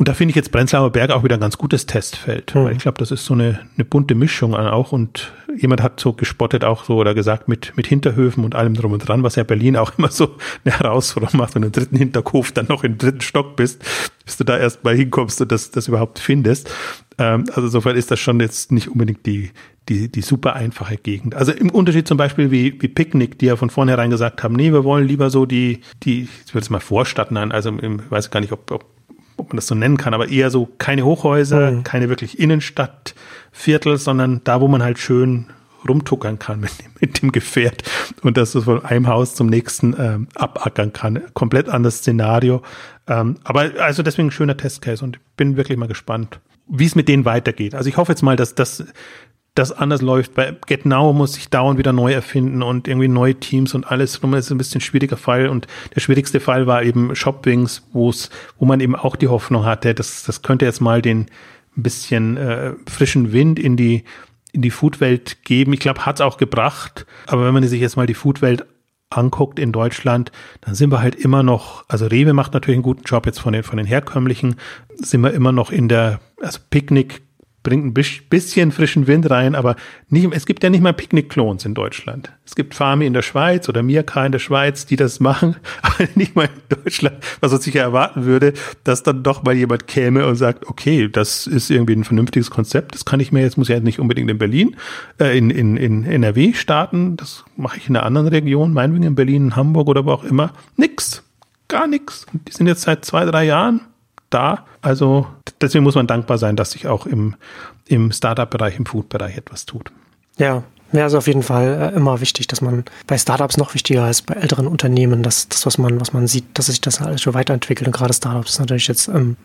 Und da finde ich jetzt Prenzlauer Berg auch wieder ein ganz gutes Testfeld. Mhm. Weil ich glaube, das ist so eine, eine bunte Mischung auch. Und jemand hat so gespottet auch so oder gesagt mit, mit Hinterhöfen und allem drum und dran, was ja Berlin auch immer so eine Herausforderung macht, wenn du im dritten Hinterhof dann noch im dritten Stock bist, bis du da erst mal hinkommst und das, das überhaupt findest. Ähm, also insofern ist das schon jetzt nicht unbedingt die, die, die super einfache Gegend. Also im Unterschied zum Beispiel wie, wie Picknick, die ja von vornherein gesagt haben, nee, wir wollen lieber so die, die, ich würde es mal Vorstadt nennen, also im, ich weiß gar nicht, ob, ob ob man das so nennen kann, aber eher so keine Hochhäuser, mhm. keine wirklich Innenstadtviertel, sondern da, wo man halt schön rumtuckern kann mit, mit dem Gefährt und das so von einem Haus zum nächsten ähm, abackern kann. Komplett anderes Szenario. Ähm, aber also deswegen ein schöner Testcase und ich bin wirklich mal gespannt, wie es mit denen weitergeht. Also ich hoffe jetzt mal, dass das das anders läuft. Bei Get Now muss ich dauernd wieder neu erfinden und irgendwie neue Teams und alles. Das ist ein bisschen ein schwieriger Fall. Und der schwierigste Fall war eben Shopwings, wo es, wo man eben auch die Hoffnung hatte, das, das könnte jetzt mal den bisschen äh, frischen Wind in die in die Foodwelt geben. Ich glaube, hat es auch gebracht. Aber wenn man sich jetzt mal die Foodwelt anguckt in Deutschland, dann sind wir halt immer noch, also Rewe macht natürlich einen guten Job jetzt von den, von den herkömmlichen, sind wir immer noch in der, also Picknick bringt ein bisschen frischen Wind rein, aber nicht, es gibt ja nicht mal Picknick-Klons in Deutschland. Es gibt Farmi in der Schweiz oder Mirka in der Schweiz, die das machen, aber nicht mal in Deutschland, was man sicher erwarten würde, dass dann doch mal jemand käme und sagt, okay, das ist irgendwie ein vernünftiges Konzept, das kann ich mir jetzt, muss ich jetzt nicht unbedingt in Berlin, äh, in, in, in NRW starten, das mache ich in einer anderen Region, meinetwegen in Berlin, in Hamburg oder wo auch immer. Nix, gar nichts. Die sind jetzt seit zwei, drei Jahren da. Also deswegen muss man dankbar sein, dass sich auch im, im Startup-Bereich, im Food-Bereich etwas tut. Ja, ja, ist auf jeden Fall äh, immer wichtig, dass man bei Startups noch wichtiger als bei älteren Unternehmen, dass das, was man, was man sieht, dass sich das alles schon weiterentwickelt. Und gerade Startups ist natürlich jetzt ähm,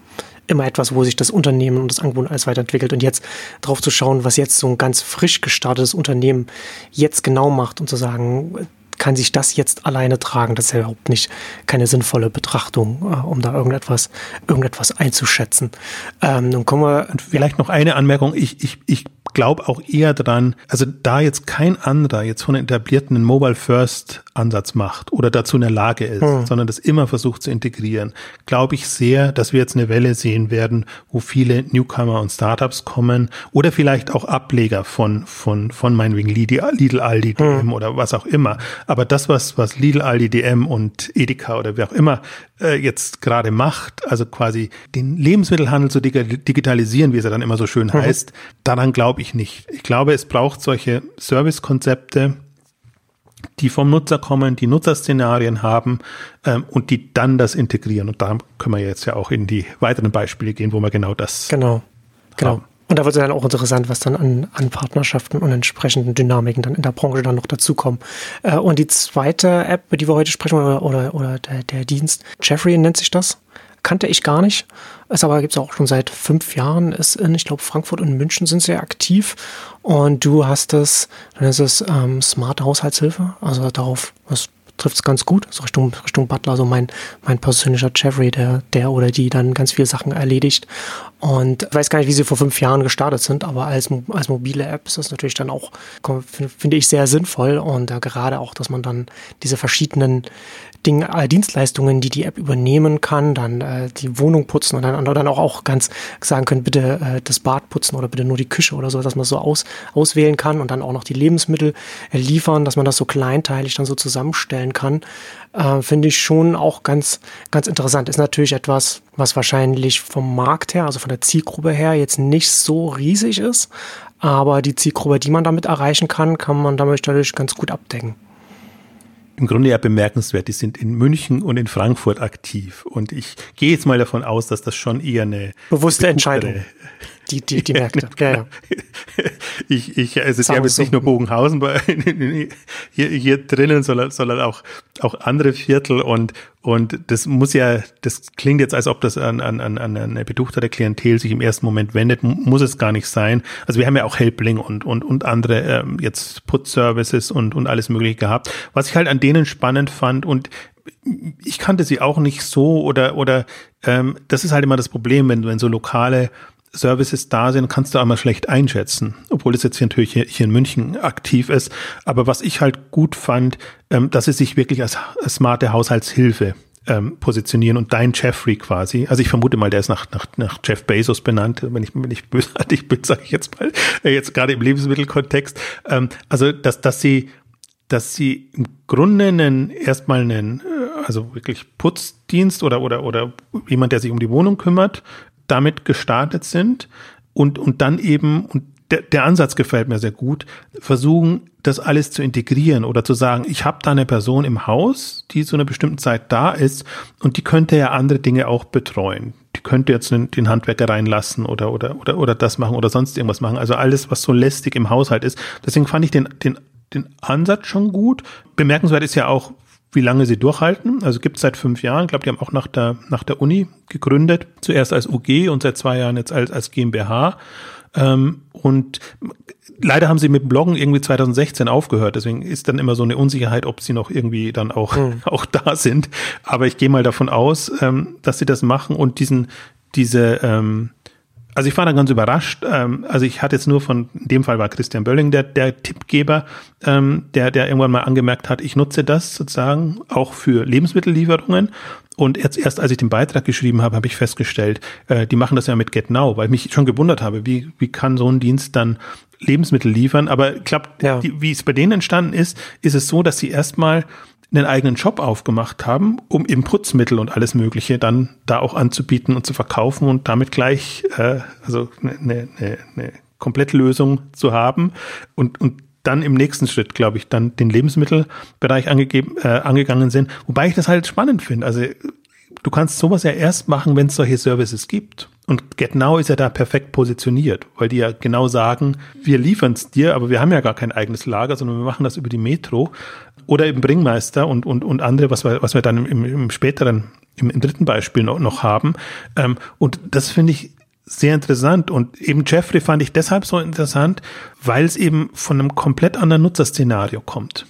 immer etwas, wo sich das Unternehmen und das Angebot alles weiterentwickelt. Und jetzt drauf zu schauen, was jetzt so ein ganz frisch gestartetes Unternehmen jetzt genau macht und zu sagen, kann sich das jetzt alleine tragen? Das ist ja überhaupt nicht keine sinnvolle Betrachtung, äh, um da irgendetwas, irgendetwas einzuschätzen. Ähm, nun kommen wir. Und vielleicht noch eine Anmerkung. Ich, ich, ich glaube auch eher dran, also da jetzt kein anderer jetzt von etablierten einen Mobile First Ansatz macht oder dazu in der Lage ist, hm. sondern das immer versucht zu integrieren, glaube ich sehr, dass wir jetzt eine Welle sehen werden, wo viele Newcomer und Startups kommen oder vielleicht auch Ableger von, von, von meinetwegen Lidl, Aldi, DM hm. oder was auch immer. Aber das, was, was Lidl, Aldi, DM und Edeka oder wer auch immer äh, jetzt gerade macht, also quasi den Lebensmittelhandel zu digitalisieren, wie es ja dann immer so schön mhm. heißt, daran glaube ich nicht. Ich glaube, es braucht solche Servicekonzepte, die vom Nutzer kommen, die Nutzerszenarien haben ähm, und die dann das integrieren. Und da können wir jetzt ja auch in die weiteren Beispiele gehen, wo wir genau das genau, genau. Haben. Und da wird es dann auch interessant, was dann an, an Partnerschaften und entsprechenden Dynamiken dann in der Branche dann noch dazukommen. Äh, und die zweite App, über die wir heute sprechen, oder, oder, oder der, der Dienst, Jeffrey nennt sich das, kannte ich gar nicht. Es aber gibt es auch schon seit fünf Jahren. Ist in, ich glaube, Frankfurt und München sind sehr aktiv. Und du hast es, dann ist es ähm, Smart Haushaltshilfe. Also darauf, was trifft es ganz gut, so Richtung, Richtung Butler, so mein, mein persönlicher Jeffrey, der, der oder die dann ganz viele Sachen erledigt. Und ich weiß gar nicht, wie sie vor fünf Jahren gestartet sind, aber als, als mobile App ist das natürlich dann auch, finde ich, sehr sinnvoll. Und äh, gerade auch, dass man dann diese verschiedenen Dinge, äh, Dienstleistungen, die die App übernehmen kann, dann äh, die Wohnung putzen und dann, dann auch, auch ganz sagen können, bitte äh, das Bad putzen oder bitte nur die Küche oder so, dass man so aus, auswählen kann und dann auch noch die Lebensmittel äh, liefern, dass man das so kleinteilig dann so zusammenstellen kann, äh, finde ich schon auch ganz, ganz interessant. Ist natürlich etwas, was wahrscheinlich vom Markt her, also von der Zielgruppe her, jetzt nicht so riesig ist, aber die Zielgruppe, die man damit erreichen kann, kann man damit natürlich ganz gut abdecken im Grunde ja bemerkenswert. Die sind in München und in Frankfurt aktiv. Und ich gehe jetzt mal davon aus, dass das schon eher eine bewusste Entscheidung die, die, die Märkte. Ja, ja. Ich, ich, also sie haben jetzt nicht nur Bogenhausen bei, hier, hier drinnen, sondern, sondern auch, auch andere Viertel und, und das muss ja, das klingt jetzt, als ob das an, an, an eine beduchtere Klientel sich im ersten Moment wendet, muss es gar nicht sein. Also wir haben ja auch Helpling und, und, und andere ähm, jetzt Put-Services und, und alles mögliche gehabt. Was ich halt an denen spannend fand und ich kannte sie auch nicht so oder, oder ähm, das ist halt immer das Problem, wenn, wenn so lokale Services da sind, kannst du einmal schlecht einschätzen, obwohl es jetzt hier natürlich hier, in München aktiv ist. Aber was ich halt gut fand, ähm, dass es sich wirklich als, als smarte Haushaltshilfe ähm, positionieren und dein Jeffrey quasi. Also ich vermute mal, der ist nach, nach, nach Jeff Bezos benannt, wenn ich, wenn ich bösartig bin, sage ich jetzt mal, äh, jetzt gerade im Lebensmittelkontext. Ähm, also, dass, dass sie dass sie im Grunde einen, erstmal einen, äh, also wirklich Putzdienst oder, oder, oder jemand, der sich um die Wohnung kümmert, damit gestartet sind und, und dann eben, und der, der Ansatz gefällt mir sehr gut, versuchen, das alles zu integrieren oder zu sagen, ich habe da eine Person im Haus, die zu einer bestimmten Zeit da ist und die könnte ja andere Dinge auch betreuen. Die könnte jetzt den, Handwerker reinlassen oder, oder, oder, oder das machen oder sonst irgendwas machen. Also alles, was so lästig im Haushalt ist. Deswegen fand ich den, den, den Ansatz schon gut. Bemerkenswert ist ja auch, wie lange sie durchhalten. Also gibt es seit fünf Jahren. Ich glaube, die haben auch nach der, nach der Uni gegründet. Zuerst als UG und seit zwei Jahren jetzt als, als GmbH. Ähm, und leider haben sie mit Bloggen irgendwie 2016 aufgehört. Deswegen ist dann immer so eine Unsicherheit, ob sie noch irgendwie dann auch, mhm. auch da sind. Aber ich gehe mal davon aus, ähm, dass sie das machen und diesen, diese, ähm, also ich war dann ganz überrascht. Ähm, also ich hatte jetzt nur von, in dem Fall war Christian Bölling der, der Tippgeber, ähm, der, der irgendwann mal angemerkt hat, ich nutze das sozusagen auch für Lebensmittellieferungen. Und jetzt erst als ich den Beitrag geschrieben habe, habe ich festgestellt, äh, die machen das ja mit GetNow, weil ich mich schon gewundert habe, wie, wie kann so ein Dienst dann Lebensmittel liefern. Aber klappt, ja. wie es bei denen entstanden ist, ist es so, dass sie erstmal einen eigenen Shop aufgemacht haben, um eben Putzmittel und alles Mögliche dann da auch anzubieten und zu verkaufen und damit gleich äh, also eine, eine, eine Komplettlösung zu haben und, und dann im nächsten Schritt, glaube ich, dann den Lebensmittelbereich angegeben, äh, angegangen sind. Wobei ich das halt spannend finde. Also du kannst sowas ja erst machen, wenn es solche Services gibt. Und GetNow ist ja da perfekt positioniert, weil die ja genau sagen, wir liefern es dir, aber wir haben ja gar kein eigenes Lager, sondern wir machen das über die Metro oder eben Bringmeister und, und, und andere, was wir, was wir dann im, im späteren, im, im dritten Beispiel noch, noch haben. Ähm, und das finde ich sehr interessant. Und eben Jeffrey fand ich deshalb so interessant, weil es eben von einem komplett anderen Nutzerszenario kommt.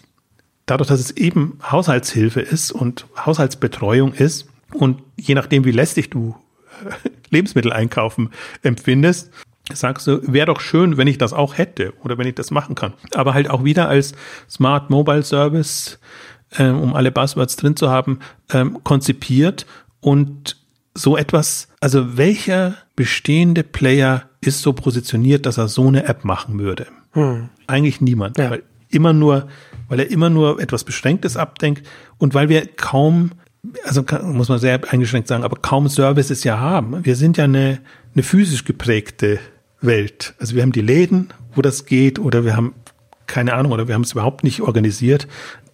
Dadurch, dass es eben Haushaltshilfe ist und Haushaltsbetreuung ist und je nachdem, wie lästig du äh, Lebensmittel einkaufen empfindest, sagst du, wäre doch schön, wenn ich das auch hätte oder wenn ich das machen kann. Aber halt auch wieder als Smart Mobile Service, äh, um alle Buzzwords drin zu haben, ähm, konzipiert und so etwas, also welcher bestehende Player ist so positioniert, dass er so eine App machen würde? Hm. Eigentlich niemand, ja. weil immer nur, weil er immer nur etwas Beschränktes abdenkt und weil wir kaum also kann, muss man sehr eingeschränkt sagen, aber kaum Services ja haben. Wir sind ja eine, eine physisch geprägte Welt. Also wir haben die Läden, wo das geht, oder wir haben keine Ahnung, oder wir haben es überhaupt nicht organisiert.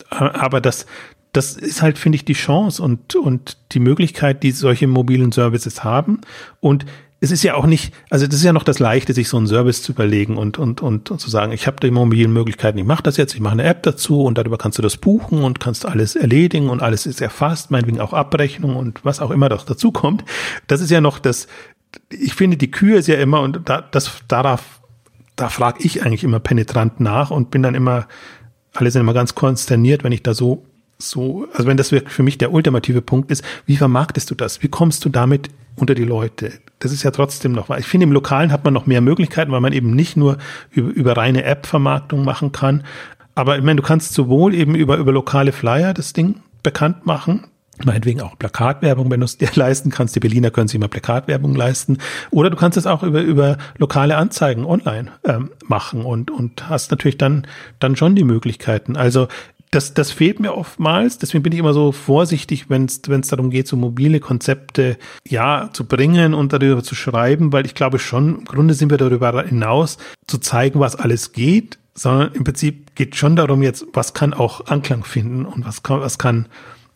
Aber das, das ist halt, finde ich, die Chance und, und die Möglichkeit, die solche mobilen Services haben. Und es ist ja auch nicht, also das ist ja noch das Leichte, sich so einen Service zu überlegen und, und, und, und zu sagen, ich habe die mobilen Möglichkeiten, ich mache das jetzt, ich mache eine App dazu und darüber kannst du das buchen und kannst alles erledigen und alles ist erfasst, meinetwegen auch Abrechnung und was auch immer doch dazu kommt. Das ist ja noch das, ich finde, die Kühe ist ja immer, und da, das, darauf, da frage ich eigentlich immer penetrant nach und bin dann immer, alle sind immer ganz konsterniert, wenn ich da so, so, also wenn das für mich der ultimative Punkt ist, wie vermarktest du das? Wie kommst du damit unter die Leute? Das ist ja trotzdem noch, ich finde, im Lokalen hat man noch mehr Möglichkeiten, weil man eben nicht nur über, über reine App-Vermarktung machen kann. Aber ich meine, du kannst sowohl eben über, über lokale Flyer das Ding bekannt machen, meinetwegen auch Plakatwerbung, wenn du es dir leisten kannst. Die Berliner können sich immer Plakatwerbung leisten. Oder du kannst es auch über, über lokale Anzeigen online ähm, machen und, und hast natürlich dann, dann schon die Möglichkeiten. Also das, das fehlt mir oftmals. Deswegen bin ich immer so vorsichtig, wenn es darum geht, so mobile Konzepte ja zu bringen und darüber zu schreiben, weil ich glaube schon, im Grunde sind wir darüber hinaus, zu zeigen, was alles geht, sondern im Prinzip geht schon darum jetzt, was kann auch Anklang finden und was kann, was kann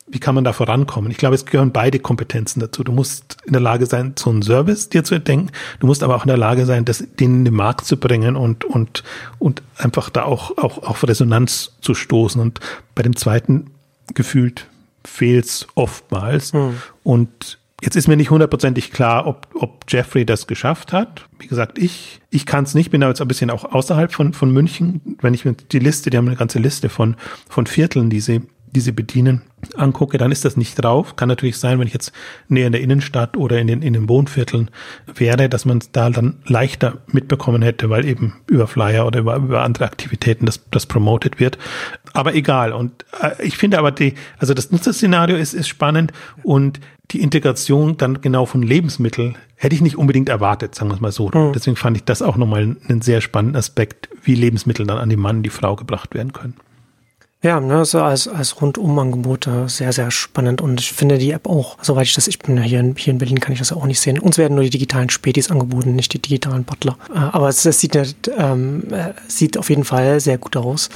wie kann man da vorankommen? Ich glaube, es gehören beide Kompetenzen dazu. Du musst in der Lage sein, so einen Service dir zu entdenken. Du musst aber auch in der Lage sein, das den in den Markt zu bringen und, und, und einfach da auch, auch auf Resonanz zu stoßen. Und bei dem zweiten gefühlt fehlt es oftmals. Hm. Und Jetzt ist mir nicht hundertprozentig klar, ob, ob Jeffrey das geschafft hat. Wie gesagt, ich, ich kann es nicht, bin da jetzt ein bisschen auch außerhalb von, von München. Wenn ich mir die Liste, die haben eine ganze Liste von, von Vierteln, die sie die sie bedienen, angucke, dann ist das nicht drauf. Kann natürlich sein, wenn ich jetzt näher in der Innenstadt oder in den, in den Wohnvierteln wäre, dass man es da dann leichter mitbekommen hätte, weil eben über Flyer oder über, über andere Aktivitäten das, das promoted wird. Aber egal. Und äh, ich finde aber die, also das Nutzerszenario ist, ist spannend und die Integration dann genau von Lebensmitteln hätte ich nicht unbedingt erwartet, sagen wir es mal so. Mhm. Deswegen fand ich das auch nochmal einen sehr spannenden Aspekt, wie Lebensmittel dann an den Mann, die Frau gebracht werden können. Ja, ne, so als, als Rundumangebot sehr, sehr spannend. Und ich finde die App auch, soweit ich das, ich bin ja hier in, hier in Berlin, kann ich das auch nicht sehen. Uns werden nur die digitalen Spätis angeboten, nicht die digitalen Butler. Äh, aber es, es sieht, ähm, äh, sieht auf jeden Fall sehr gut aus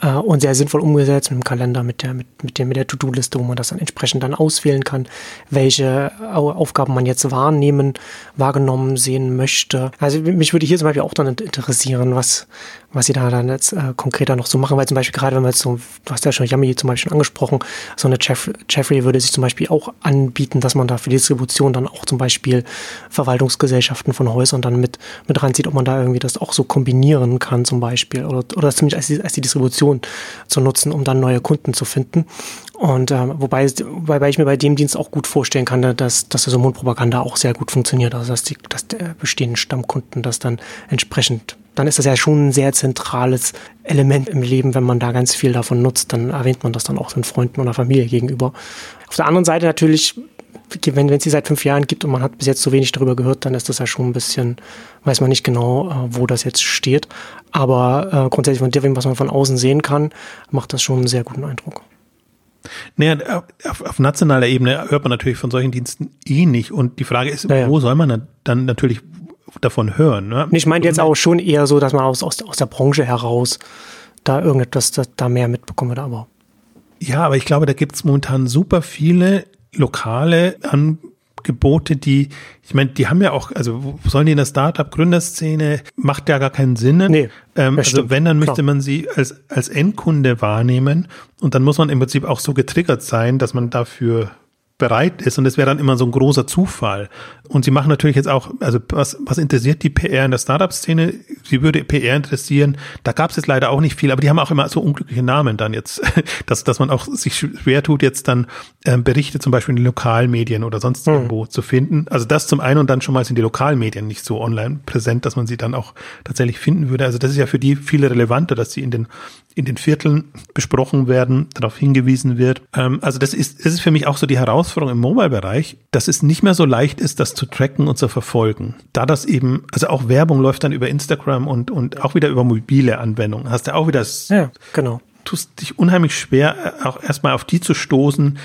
äh, und sehr sinnvoll umgesetzt mit dem Kalender, mit der, mit, mit der, mit der To-Do-Liste, wo man das dann entsprechend dann auswählen kann, welche Aufgaben man jetzt wahrnehmen, wahrgenommen sehen möchte. Also mich würde hier zum Beispiel auch dann interessieren, was, was sie da dann jetzt äh, konkreter noch so machen, weil zum Beispiel gerade wenn man jetzt so, du hast ja schon Yummy zum Beispiel schon angesprochen, so eine Jeff Jeffrey würde sich zum Beispiel auch anbieten, dass man da für die Distribution dann auch zum Beispiel Verwaltungsgesellschaften von Häusern dann mit, mit ranzieht, ob man da irgendwie das auch so kombinieren kann zum Beispiel oder, oder zumindest als die, als die Distribution zu nutzen, um dann neue Kunden zu finden. Und äh, wobei, wobei ich mir bei dem Dienst auch gut vorstellen kann, dass, dass so Mundpropaganda auch sehr gut funktioniert, also dass die dass der bestehenden Stammkunden das dann entsprechend dann ist das ja schon ein sehr zentrales Element im Leben, wenn man da ganz viel davon nutzt, dann erwähnt man das dann auch den Freunden oder Familie gegenüber. Auf der anderen Seite natürlich, wenn es sie seit fünf Jahren gibt und man hat bis jetzt so wenig darüber gehört, dann ist das ja schon ein bisschen, weiß man nicht genau, äh, wo das jetzt steht. Aber äh, grundsätzlich von dem, was man von außen sehen kann, macht das schon einen sehr guten Eindruck. Naja, auf, auf nationaler Ebene hört man natürlich von solchen Diensten eh nicht. Und die Frage ist, ja, wo soll man dann natürlich davon hören. Ne? Ich meine jetzt auch schon eher so, dass man aus, aus, aus der Branche heraus da irgendetwas da, da mehr mitbekommen wird, aber. Ja, aber ich glaube, da gibt es momentan super viele lokale Angebote, die, ich meine, die haben ja auch, also sollen die in der Startup-Gründerszene, macht ja gar keinen Sinn. Nee, ähm, also stimmt. wenn, dann möchte man sie als, als Endkunde wahrnehmen und dann muss man im Prinzip auch so getriggert sein, dass man dafür bereit ist. Und es wäre dann immer so ein großer Zufall. Und sie machen natürlich jetzt auch, also was, was interessiert die PR in der Startup-Szene? Sie würde PR interessieren. Da gab es jetzt leider auch nicht viel, aber die haben auch immer so unglückliche Namen dann jetzt, dass, dass man auch sich schwer tut, jetzt dann ähm, Berichte zum Beispiel in den Lokalmedien oder sonst hm. irgendwo zu finden. Also das zum einen und dann schon mal sind die Lokalmedien nicht so online präsent, dass man sie dann auch tatsächlich finden würde. Also das ist ja für die viel relevanter, dass sie in den in den Vierteln besprochen werden, darauf hingewiesen wird. Ähm, also das ist, das ist für mich auch so die Herausforderung im Mobile-Bereich, dass es nicht mehr so leicht ist, das zu tracken und zu verfolgen. Da das eben, also auch Werbung läuft dann über Instagram und, und auch wieder über mobile Anwendungen. Hast du auch wieder das, ja, genau. tust dich unheimlich schwer, äh, auch erstmal auf die zu stoßen,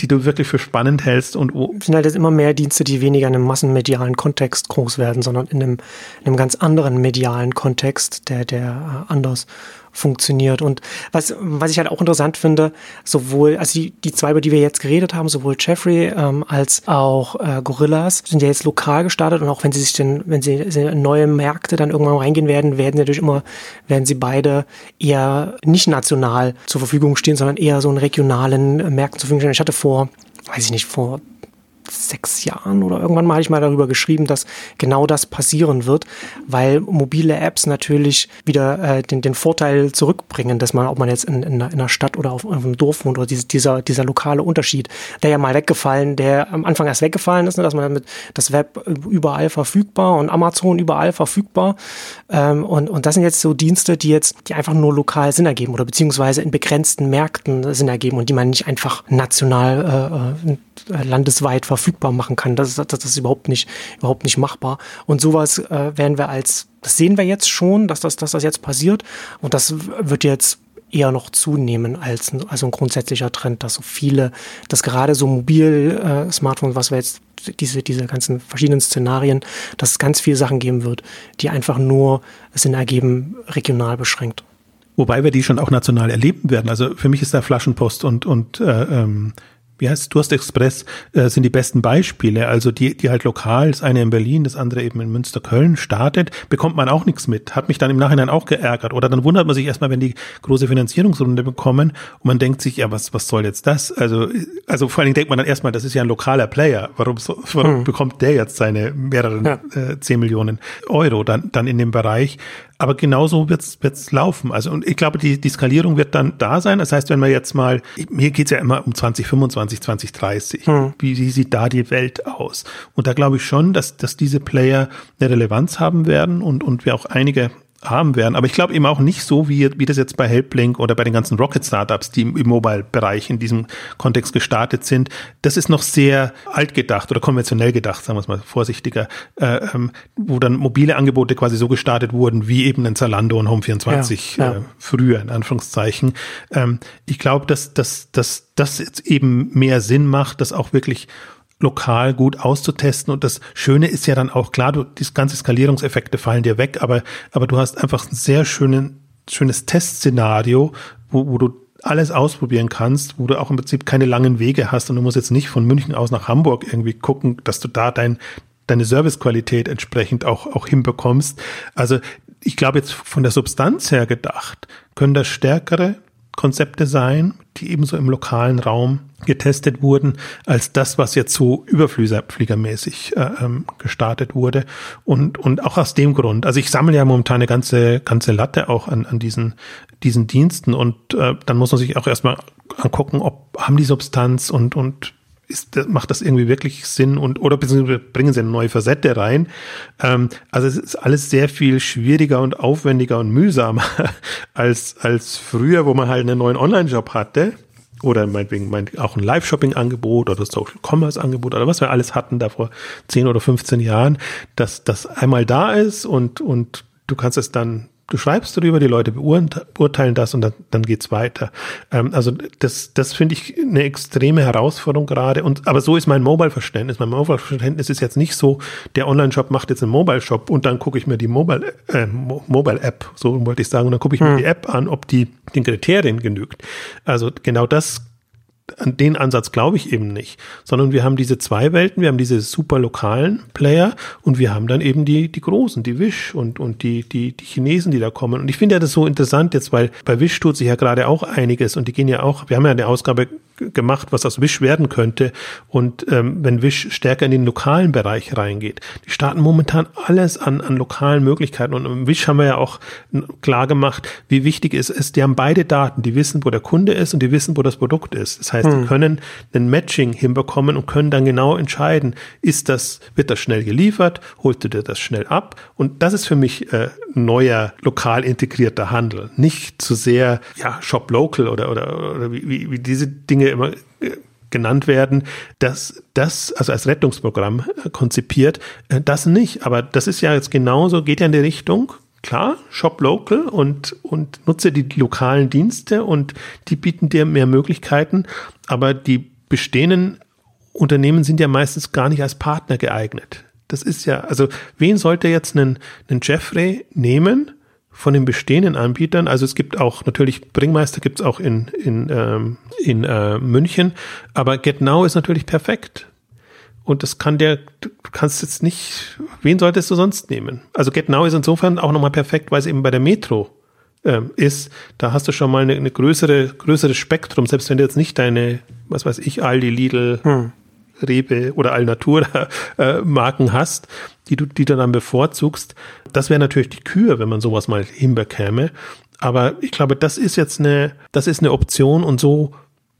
die du wirklich für spannend hältst und wo. Es sind halt jetzt immer mehr Dienste, die weniger in einem massenmedialen Kontext groß werden, sondern in einem, in einem ganz anderen medialen Kontext, der, der äh, anders funktioniert. Und was, was ich halt auch interessant finde, sowohl, also die, die zwei, über die wir jetzt geredet haben, sowohl Jeffrey ähm, als auch äh, Gorillas, sind ja jetzt lokal gestartet und auch wenn sie sich denn, wenn sie in neue Märkte dann irgendwann reingehen werden, werden natürlich immer, werden sie beide eher nicht national zur Verfügung stehen, sondern eher so in regionalen Märkten zur Verfügung stehen. Ich hatte vor, weiß ich nicht, vor sechs Jahren oder irgendwann mal habe ich mal darüber geschrieben, dass genau das passieren wird, weil mobile Apps natürlich wieder äh, den, den Vorteil zurückbringen, dass man, ob man jetzt in, in, einer Stadt oder auf, auf einem Dorf wohnt oder diese, dieser, dieser lokale Unterschied, der ja mal weggefallen, der am Anfang erst weggefallen ist, ne, dass man damit das Web überall verfügbar und Amazon überall verfügbar. Ähm, und, und das sind jetzt so Dienste, die jetzt, die einfach nur lokal Sinn ergeben oder beziehungsweise in begrenzten Märkten Sinn ergeben und die man nicht einfach national äh äh, landesweit verfügbar machen kann. Das ist, das ist überhaupt nicht, überhaupt nicht machbar. Und sowas äh, werden wir als, das sehen wir jetzt schon, dass das, dass das jetzt passiert. Und das wird jetzt eher noch zunehmen als also ein grundsätzlicher Trend, dass so viele, dass gerade so mobil äh, Smartphones, was wir jetzt diese diese ganzen verschiedenen Szenarien, dass es ganz viele Sachen geben wird, die einfach nur Sinn ergeben regional beschränkt. Wobei wir die schon auch national erleben werden. Also für mich ist da Flaschenpost und und äh, ähm, wie heißt es, Durst Express äh, sind die besten Beispiele. Also die, die halt lokal, das eine in Berlin, das andere eben in Münster-Köln startet, bekommt man auch nichts mit. Hat mich dann im Nachhinein auch geärgert. Oder dann wundert man sich erstmal, wenn die große Finanzierungsrunde bekommen und man denkt sich, ja, was, was soll jetzt das? Also, also vor allen Dingen denkt man dann erstmal, das ist ja ein lokaler Player. Warum, so, warum hm. bekommt der jetzt seine mehreren ja. äh, 10 Millionen Euro dann, dann in dem Bereich? Aber genauso wird's wird's laufen. Also und ich glaube, die, die Skalierung wird dann da sein. Das heißt, wenn wir jetzt mal, mir geht's ja immer um 2025, 2030. Hm. Wie, wie sieht da die Welt aus? Und da glaube ich schon, dass, dass diese Player eine Relevanz haben werden und, und wir auch einige haben werden. Aber ich glaube eben auch nicht so, wie, wie das jetzt bei Helplink oder bei den ganzen Rocket-Startups, die im, im Mobile-Bereich in diesem Kontext gestartet sind. Das ist noch sehr alt gedacht oder konventionell gedacht, sagen wir es mal vorsichtiger, äh, ähm, wo dann mobile Angebote quasi so gestartet wurden, wie eben ein Zalando und Home24 ja, ja. Äh, früher, in Anführungszeichen. Ähm, ich glaube, dass, dass, dass das jetzt eben mehr Sinn macht, dass auch wirklich lokal gut auszutesten. Und das Schöne ist ja dann auch klar, du, die ganze Skalierungseffekte fallen dir weg, aber, aber du hast einfach ein sehr schönen, schönes Testszenario, wo, wo du alles ausprobieren kannst, wo du auch im Prinzip keine langen Wege hast und du musst jetzt nicht von München aus nach Hamburg irgendwie gucken, dass du da dein, deine Servicequalität entsprechend auch, auch hinbekommst. Also ich glaube jetzt von der Substanz her gedacht, können das stärkere Konzepte sein, die ebenso im lokalen Raum getestet wurden, als das, was jetzt so überfliegermäßig äh, ähm, gestartet wurde. Und, und auch aus dem Grund, also ich sammle ja momentan eine ganze, ganze Latte auch an, an diesen, diesen Diensten und äh, dann muss man sich auch erstmal angucken, ob haben die Substanz und, und ist, macht das irgendwie wirklich Sinn und oder beziehungsweise bringen sie eine neue Facette rein. Ähm, also es ist alles sehr viel schwieriger und aufwendiger und mühsamer als, als früher, wo man halt einen neuen Online-Shop hatte oder meinetwegen mein, auch ein Live-Shopping-Angebot oder Social-Commerce-Angebot oder was wir alles hatten da vor 10 oder 15 Jahren, dass das einmal da ist und, und du kannst es dann du schreibst darüber, die Leute beurteilen das und dann, dann geht's weiter. Ähm, also das, das finde ich eine extreme Herausforderung gerade. Und aber so ist mein Mobile-Verständnis. Mein Mobile-Verständnis ist jetzt nicht so, der Online-Shop macht jetzt einen Mobile-Shop und dann gucke ich mir die Mobile, äh, Mobile-App, so wollte ich sagen, und dann gucke ich mir hm. die App an, ob die den Kriterien genügt. Also genau das an den Ansatz glaube ich eben nicht, sondern wir haben diese zwei Welten, wir haben diese super lokalen Player und wir haben dann eben die, die großen, die Wish und, und die, die, die Chinesen, die da kommen. Und ich finde ja das so interessant jetzt, weil bei Wish tut sich ja gerade auch einiges und die gehen ja auch, wir haben ja eine Ausgabe gemacht, was aus Wish werden könnte. Und ähm, wenn Wish stärker in den lokalen Bereich reingeht, die starten momentan alles an, an lokalen Möglichkeiten. Und im Wish haben wir ja auch klar gemacht, wie wichtig es ist. Die haben beide Daten, die wissen, wo der Kunde ist und die wissen, wo das Produkt ist. Das heißt, hm. die können ein Matching hinbekommen und können dann genau entscheiden, ist das, wird das schnell geliefert, holst du dir das schnell ab? Und das ist für mich äh, neuer lokal integrierter Handel. Nicht zu sehr ja, Shop Local oder, oder, oder wie, wie, wie diese Dinge immer äh, genannt werden, dass das, also als Rettungsprogramm äh, konzipiert, äh, das nicht. Aber das ist ja jetzt genauso, geht ja in die Richtung, klar, shop local und, und nutze die lokalen Dienste und die bieten dir mehr Möglichkeiten, aber die bestehenden Unternehmen sind ja meistens gar nicht als Partner geeignet. Das ist ja, also wen sollte jetzt einen, einen Jeffrey nehmen, von den bestehenden Anbietern. Also es gibt auch natürlich Bringmeister gibt es auch in in ähm, in äh, München, aber GetNow ist natürlich perfekt. Und das kann der, du kannst jetzt nicht, wen solltest du sonst nehmen? Also GetNow ist insofern auch nochmal perfekt, weil es eben bei der Metro ähm, ist. Da hast du schon mal eine, eine größere, größeres Spektrum, selbst wenn du jetzt nicht deine, was weiß ich, Aldi, Lidl, hm. Rewe oder Alnatura äh, Marken hast, die du, die du dann bevorzugst. Das wäre natürlich die Kür, wenn man sowas mal hinbekäme. Aber ich glaube, das ist jetzt eine, das ist eine Option und so,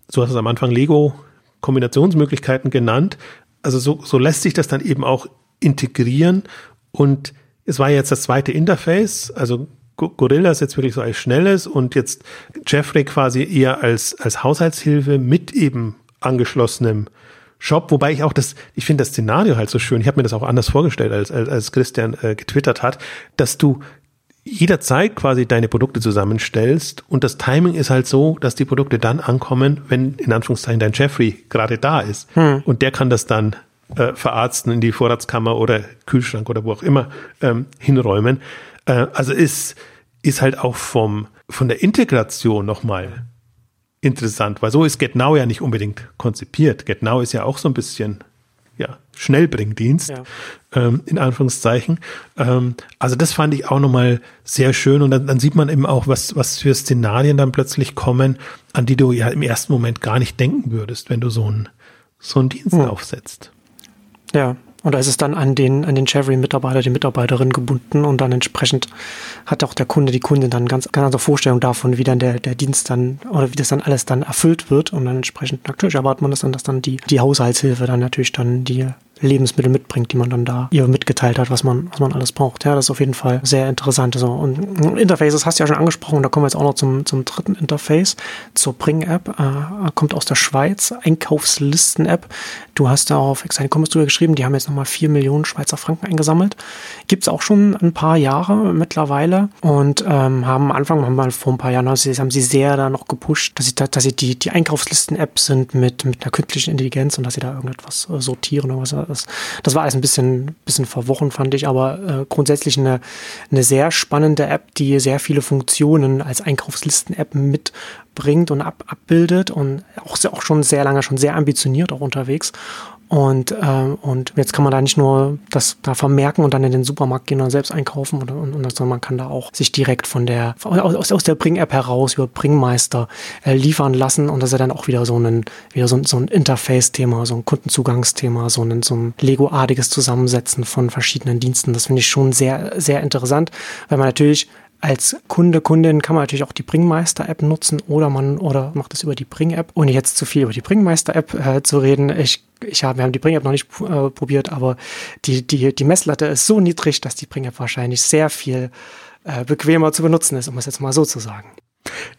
so hast du es am Anfang Lego Kombinationsmöglichkeiten genannt. Also so, so lässt sich das dann eben auch integrieren und es war jetzt das zweite Interface, also Gorilla ist jetzt wirklich so als schnelles und jetzt Jeffrey quasi eher als, als Haushaltshilfe mit eben angeschlossenem Shop, wobei ich auch das, ich finde das Szenario halt so schön. Ich habe mir das auch anders vorgestellt, als, als, als Christian äh, getwittert hat, dass du jederzeit quasi deine Produkte zusammenstellst und das Timing ist halt so, dass die Produkte dann ankommen, wenn in Anführungszeichen dein Jeffrey gerade da ist hm. und der kann das dann äh, verarzten in die Vorratskammer oder Kühlschrank oder wo auch immer ähm, hinräumen. Äh, also ist ist halt auch vom von der Integration nochmal interessant, weil so ist GetNow ja nicht unbedingt konzipiert. GetNow ist ja auch so ein bisschen ja, Schnellbringdienst, ja. ähm, in Anführungszeichen. Ähm, also das fand ich auch nochmal sehr schön und dann, dann sieht man eben auch, was, was für Szenarien dann plötzlich kommen, an die du ja im ersten Moment gar nicht denken würdest, wenn du so einen so einen Dienst hm. aufsetzt. Ja, Und da ist es dann an den, an den Jeffrey-Mitarbeiter, die Mitarbeiterin gebunden und dann entsprechend hat auch der Kunde, die Kundin dann ganz, ganz andere Vorstellung davon, wie dann der, der Dienst dann oder wie das dann alles dann erfüllt wird. Und dann entsprechend natürlich erwartet man das dann, dass dann die, die Haushaltshilfe dann natürlich dann die Lebensmittel mitbringt, die man dann da ihr mitgeteilt hat, was man, was man alles braucht. Ja, das ist auf jeden Fall sehr interessant. So. Und Interfaces hast du ja schon angesprochen, da kommen wir jetzt auch noch zum, zum dritten Interface, zur Bring-App, äh, kommt aus der Schweiz, Einkaufslisten-App. Du hast da auf Commerce drüber geschrieben, die haben jetzt nochmal vier Millionen Schweizer Franken eingesammelt. Gibt es auch schon ein paar Jahre mittlerweile und ähm, haben am Anfang, haben wir vor ein paar Jahren, haben sie, sehr da noch gepusht, dass sie, dass sie die, die Einkaufslisten-App sind mit, mit einer künstlichen Intelligenz und dass sie da irgendetwas äh, sortieren oder das, das war alles ein bisschen, bisschen verworren, fand ich, aber äh, grundsätzlich eine, eine sehr spannende App, die sehr viele Funktionen als Einkaufslisten-App mitbringt und ab, abbildet und auch, auch schon sehr lange, schon sehr ambitioniert auch unterwegs. Und, ähm, und jetzt kann man da nicht nur das da vermerken und dann in den Supermarkt gehen und selbst einkaufen, oder, und, und, sondern man kann da auch sich direkt von der, aus, aus der Bring-App heraus über Bringmeister äh, liefern lassen. Und das ist ja dann auch wieder so ein, wieder so ein, so ein Interface-Thema, so ein Kundenzugangsthema, so ein, so ein Lego-artiges Zusammensetzen von verschiedenen Diensten. Das finde ich schon sehr, sehr interessant, weil man natürlich als Kunde, Kundin kann man natürlich auch die Bringmeister-App nutzen oder man oder macht es über die Bring-App. Ohne jetzt zu viel über die Bringmeister-App äh, zu reden, ich, ich hab, wir haben die Bring-App noch nicht äh, probiert, aber die, die, die Messlatte ist so niedrig, dass die Bring-App wahrscheinlich sehr viel äh, bequemer zu benutzen ist, um es jetzt mal so zu sagen.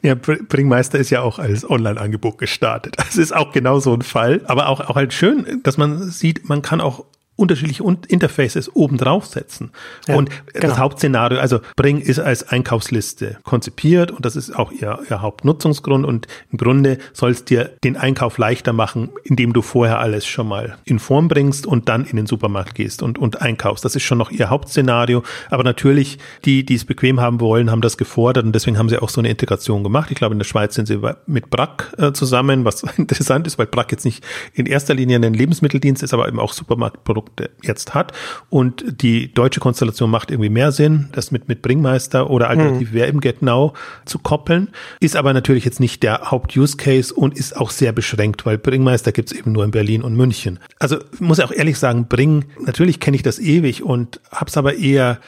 Ja, Bringmeister ist ja auch als Online-Angebot gestartet. Das ist auch genau so ein Fall. Aber auch, auch halt schön, dass man sieht, man kann auch unterschiedliche Interfaces oben draufsetzen. Ja, und genau. das Hauptszenario, also Bring ist als Einkaufsliste konzipiert und das ist auch ihr, ihr Hauptnutzungsgrund und im Grunde soll es dir den Einkauf leichter machen, indem du vorher alles schon mal in Form bringst und dann in den Supermarkt gehst und, und einkaufst. Das ist schon noch ihr Hauptszenario. Aber natürlich, die, die es bequem haben wollen, haben das gefordert und deswegen haben sie auch so eine Integration gemacht. Ich glaube, in der Schweiz sind sie mit Brack äh, zusammen, was interessant ist, weil Brack jetzt nicht in erster Linie ein Lebensmitteldienst ist, aber eben auch Supermarktprodukt Produkte jetzt hat. Und die deutsche Konstellation macht irgendwie mehr Sinn, das mit, mit Bringmeister oder alternativ mhm. wäre im GetNow zu koppeln. Ist aber natürlich jetzt nicht der Haupt-Use-Case und ist auch sehr beschränkt, weil Bringmeister gibt es eben nur in Berlin und München. Also muss ich auch ehrlich sagen, Bring, natürlich kenne ich das ewig und hab's aber eher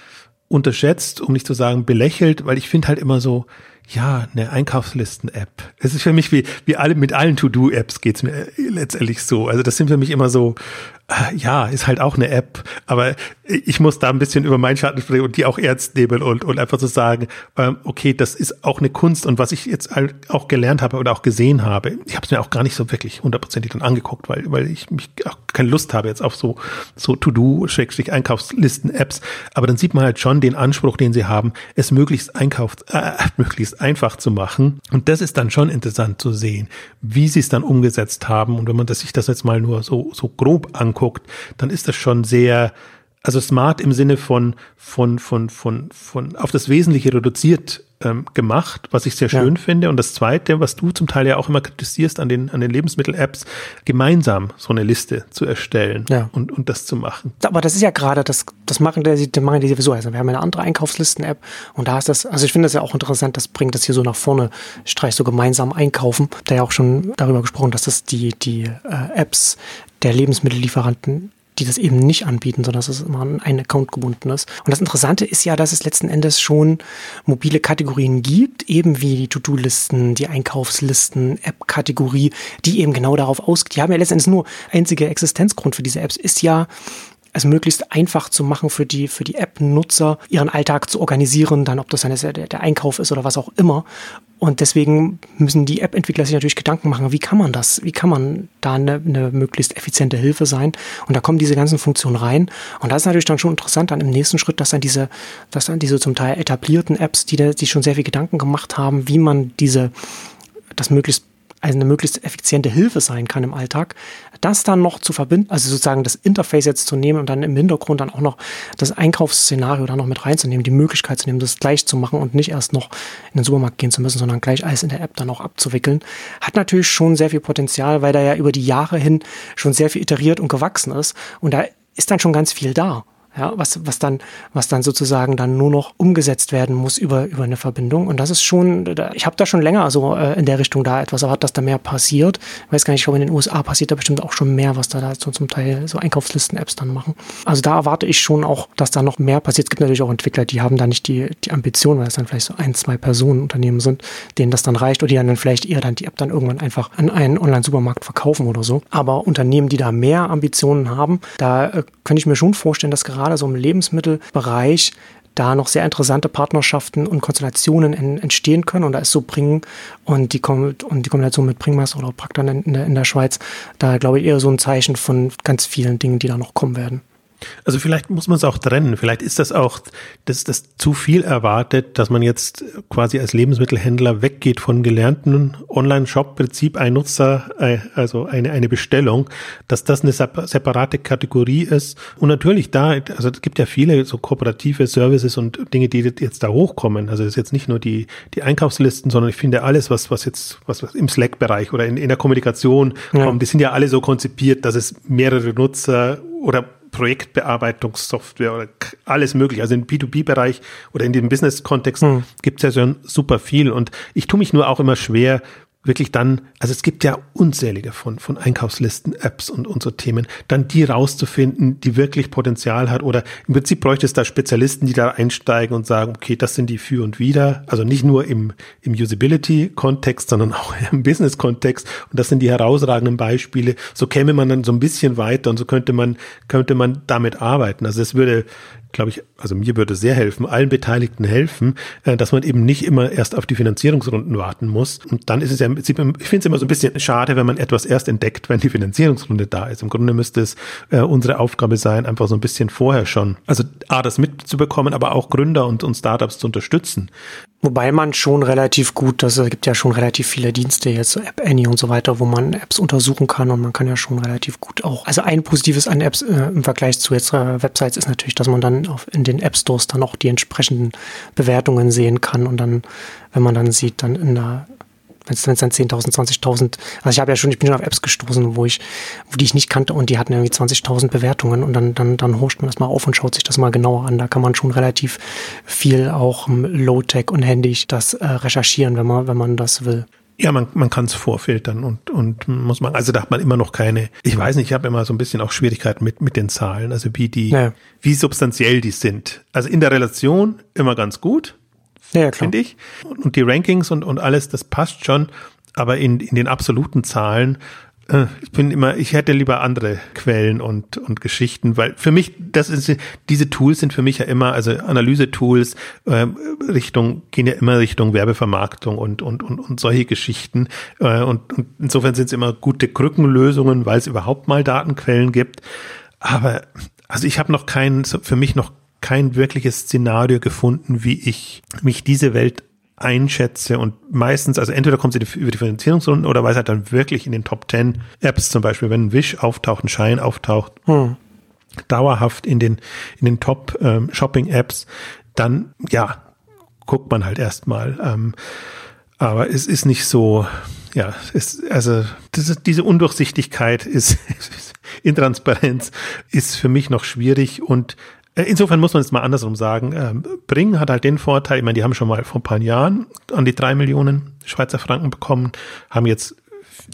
unterschätzt, um nicht zu sagen belächelt, weil ich finde halt immer so, ja, eine Einkaufslisten-App. Es ist für mich wie, wie alle, mit allen To-Do-Apps geht's mir letztendlich so. Also das sind für mich immer so, äh, ja, ist halt auch eine App, aber ich muss da ein bisschen über meinen Schatten sprechen und die auch ernst nehmen und, und einfach so sagen, ähm, okay, das ist auch eine Kunst. Und was ich jetzt auch gelernt habe oder auch gesehen habe, ich habe es mir auch gar nicht so wirklich hundertprozentig dann angeguckt, weil, weil ich mich auch keine Lust habe jetzt auf so, so To-Do-Einkaufslisten-Apps, aber dann sieht man halt schon den Anspruch, den sie haben, es möglichst einkauf, äh, möglichst einfach zu machen. Und das ist dann schon interessant zu sehen, wie sie es dann umgesetzt haben. Und wenn man das, sich das jetzt mal nur so, so grob anguckt, anguckt, dann ist das schon sehr, also smart im Sinne von, von, von, von, von auf das Wesentliche reduziert ähm, gemacht, was ich sehr schön ja. finde. Und das Zweite, was du zum Teil ja auch immer kritisierst an den, an den Lebensmittel-Apps, gemeinsam so eine Liste zu erstellen ja. und, und das zu machen. Aber das ist ja gerade, das, das machen die, das machen die sowieso. Also wir haben eine andere Einkaufslisten-App und da ist das, also ich finde das ja auch interessant, das bringt das hier so nach vorne, streich so gemeinsam einkaufen. Da ja auch schon darüber gesprochen, dass das die, die äh, Apps der Lebensmittellieferanten die das eben nicht anbieten, sondern dass es immer an einen Account gebunden ist. Und das Interessante ist ja, dass es letzten Endes schon mobile Kategorien gibt, eben wie die To-Do-Listen, die Einkaufslisten, App-Kategorie, die eben genau darauf ausgeht. Die haben ja letzten Endes nur einziger Existenzgrund für diese Apps ist ja es möglichst einfach zu machen für die, für die App-Nutzer, ihren Alltag zu organisieren, dann ob das dann der, der Einkauf ist oder was auch immer. Und deswegen müssen die App-Entwickler sich natürlich Gedanken machen, wie kann man das, wie kann man da eine, eine möglichst effiziente Hilfe sein? Und da kommen diese ganzen Funktionen rein. Und das ist natürlich dann schon interessant dann im nächsten Schritt, dass dann diese, dass dann diese zum Teil etablierten Apps, die die schon sehr viel Gedanken gemacht haben, wie man diese, das möglichst also eine möglichst effiziente Hilfe sein kann im Alltag, das dann noch zu verbinden, also sozusagen das Interface jetzt zu nehmen und dann im Hintergrund dann auch noch das Einkaufsszenario da noch mit reinzunehmen, die Möglichkeit zu nehmen, das gleich zu machen und nicht erst noch in den Supermarkt gehen zu müssen, sondern gleich alles in der App dann auch abzuwickeln, hat natürlich schon sehr viel Potenzial, weil da ja über die Jahre hin schon sehr viel iteriert und gewachsen ist und da ist dann schon ganz viel da. Ja, was, was dann, was dann sozusagen dann nur noch umgesetzt werden muss über, über eine Verbindung. Und das ist schon, ich habe da schon länger so äh, in der Richtung da etwas erwartet, dass da mehr passiert. Ich weiß gar nicht, ich glaube, in den USA passiert da bestimmt auch schon mehr, was da, da so zum Teil so Einkaufslisten-Apps dann machen. Also da erwarte ich schon auch, dass da noch mehr passiert. Es gibt natürlich auch Entwickler, die haben da nicht die, die Ambition, weil es dann vielleicht so ein, zwei Personen Unternehmen sind, denen das dann reicht oder die dann vielleicht eher dann die App dann irgendwann einfach an einen Online-Supermarkt verkaufen oder so. Aber Unternehmen, die da mehr Ambitionen haben, da äh, könnte ich mir schon vorstellen, dass gerade so im Lebensmittelbereich da noch sehr interessante Partnerschaften und Konstellationen entstehen können. Und da ist so Bring und die, und die Kombination mit Bringmaster oder Praktan in, in, der Schweiz, da glaube ich eher so ein Zeichen von ganz vielen Dingen, die da noch kommen werden. Also vielleicht muss man es auch trennen. Vielleicht ist das auch, dass das zu viel erwartet, dass man jetzt quasi als Lebensmittelhändler weggeht von gelernten Online-Shop-Prinzip, ein Nutzer, äh, also eine, eine Bestellung, dass das eine separate Kategorie ist. Und natürlich da, also es gibt ja viele so kooperative Services und Dinge, die jetzt da hochkommen. Also es ist jetzt nicht nur die, die Einkaufslisten, sondern ich finde alles, was, was jetzt, was, was im Slack-Bereich oder in, in der Kommunikation ja. kommt, die sind ja alle so konzipiert, dass es mehrere Nutzer oder Projektbearbeitungssoftware oder alles mögliche. Also im B2B-Bereich oder in dem Business-Kontext hm. gibt es ja schon super viel. Und ich tue mich nur auch immer schwer, wirklich dann, also es gibt ja unzählige von, von Einkaufslisten, Apps und, und so Themen, dann die rauszufinden, die wirklich Potenzial hat oder im Prinzip bräuchte es da Spezialisten, die da einsteigen und sagen, okay, das sind die für und wieder, also nicht nur im, im Usability-Kontext, sondern auch im Business-Kontext und das sind die herausragenden Beispiele. So käme man dann so ein bisschen weiter und so könnte man, könnte man damit arbeiten. Also es würde glaube ich, also mir würde sehr helfen, allen Beteiligten helfen, äh, dass man eben nicht immer erst auf die Finanzierungsrunden warten muss. Und dann ist es ja, ich finde es immer so ein bisschen schade, wenn man etwas erst entdeckt, wenn die Finanzierungsrunde da ist. Im Grunde müsste es äh, unsere Aufgabe sein, einfach so ein bisschen vorher schon, also A, das mitzubekommen, aber auch Gründer und, und Startups zu unterstützen. Wobei man schon relativ gut, es gibt ja schon relativ viele Dienste jetzt, so App Annie und so weiter, wo man Apps untersuchen kann und man kann ja schon relativ gut auch. Also ein Positives an Apps äh, im Vergleich zu jetzt äh, Websites ist natürlich, dass man dann auf, in den App Stores dann auch die entsprechenden Bewertungen sehen kann und dann, wenn man dann sieht, dann in der wenn es dann 10.000, 20.000, also ich habe ja schon, ich bin schon auf Apps gestoßen, wo ich, wo die ich nicht kannte und die hatten irgendwie 20.000 Bewertungen und dann, dann, dann horscht man das mal auf und schaut sich das mal genauer an. Da kann man schon relativ viel auch Low-Tech und händig das äh, recherchieren, wenn man, wenn man das will. Ja, man, man kann es vorfiltern und, und muss man, also da hat man immer noch keine, ich weiß nicht, ich habe immer so ein bisschen auch Schwierigkeiten mit, mit den Zahlen, also wie die, ja. wie substanziell die sind. Also in der Relation immer ganz gut, ja, ja finde ich. Und die Rankings und, und alles, das passt schon. Aber in, in den absoluten Zahlen, äh, ich bin immer, ich hätte lieber andere Quellen und, und Geschichten, weil für mich, das ist, diese Tools sind für mich ja immer, also Analyse-Tools, äh, Richtung, gehen ja immer Richtung Werbevermarktung und, und, und, und solche Geschichten. Äh, und, und insofern sind es immer gute Krückenlösungen, weil es überhaupt mal Datenquellen gibt. Aber also ich habe noch keinen, für mich noch kein wirkliches Szenario gefunden, wie ich mich diese Welt einschätze und meistens, also entweder kommt sie über die Finanzierungsrunden oder weil es halt dann wirklich in den Top 10 Apps zum Beispiel, wenn ein Wish auftaucht, ein Schein auftaucht, hm. dauerhaft in den, in den Top ähm, Shopping Apps, dann, ja, guckt man halt erstmal. Ähm, aber es ist nicht so, ja, es, also ist, diese Undurchsichtigkeit ist, Intransparenz ist für mich noch schwierig und insofern muss man es mal andersrum sagen. Ähm, Bring hat halt den Vorteil, ich meine, die haben schon mal vor ein paar Jahren an die drei Millionen Schweizer Franken bekommen, haben jetzt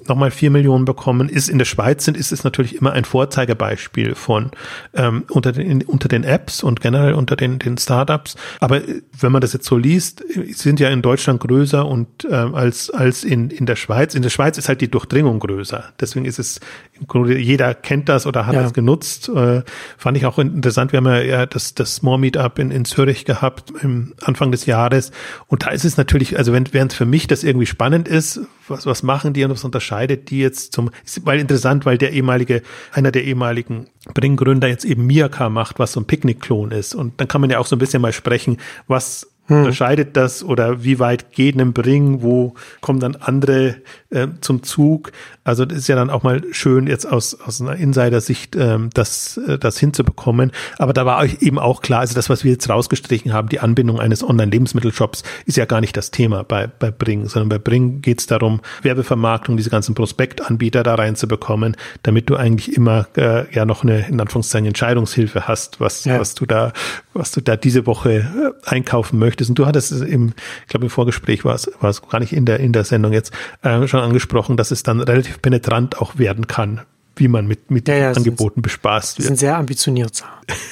nochmal vier Millionen bekommen, ist in der Schweiz sind, ist es natürlich immer ein Vorzeigebeispiel von ähm, unter, den, unter den Apps und generell unter den, den Startups. Aber äh, wenn man das jetzt so liest, sind ja in Deutschland größer und ähm, als, als in, in der Schweiz. In der Schweiz ist halt die Durchdringung größer. Deswegen ist es im Grunde, jeder kennt das oder hat ja. das genutzt. Äh, fand ich auch interessant. Wir haben ja, ja das, das More Meetup in, in Zürich gehabt im Anfang des Jahres. Und da ist es natürlich, also wenn, während für mich das irgendwie spannend ist, was, was machen die und was unterscheidet die jetzt zum, weil interessant, weil der ehemalige, einer der ehemaligen Bring-Gründer jetzt eben Miyaka macht, was so ein Picknick-Klon ist. Und dann kann man ja auch so ein bisschen mal sprechen, was hm. unterscheidet das oder wie weit geht ein Bring, wo kommen dann andere äh, zum Zug. Also das ist ja dann auch mal schön jetzt aus, aus einer Insider-Sicht ähm, das, äh, das hinzubekommen. Aber da war eben auch klar, also das, was wir jetzt rausgestrichen haben, die Anbindung eines Online-Lebensmittelshops ist ja gar nicht das Thema bei, bei Bring, sondern bei Bring geht es darum, Werbevermarktung, diese ganzen Prospektanbieter da reinzubekommen, damit du eigentlich immer äh, ja noch eine in Anführungszeichen Entscheidungshilfe hast, was, ja. was du da, was du da diese Woche äh, einkaufen möchtest. Und du hattest es im, ich glaube im Vorgespräch war es, war es gar nicht in der, in der Sendung jetzt äh, schon angesprochen, dass es dann relativ penetrant auch werden kann, wie man mit, mit ja, ja, Angeboten sind, bespaßt wird. Sind sehr ambitioniert.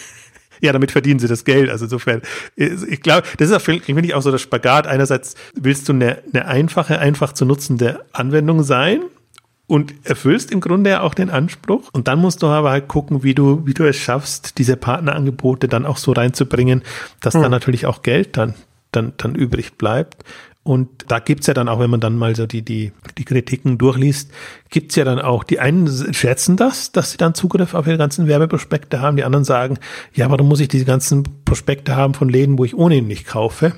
ja, damit verdienen sie das Geld. Also insofern, ich glaube, das ist auch, finde ich, auch so der Spagat. Einerseits willst du eine, eine einfache, einfach zu nutzende Anwendung sein und erfüllst im Grunde ja auch den Anspruch. Und dann musst du aber halt gucken, wie du, wie du es schaffst, diese Partnerangebote dann auch so reinzubringen, dass hm. dann natürlich auch Geld dann, dann, dann übrig bleibt. Und da gibt's ja dann auch, wenn man dann mal so die, die, die Kritiken durchliest, gibt's ja dann auch, die einen schätzen das, dass sie dann Zugriff auf ihre ganzen Werbeprospekte haben, die anderen sagen, ja, warum muss ich diese ganzen Prospekte haben von Läden, wo ich ohnehin nicht kaufe?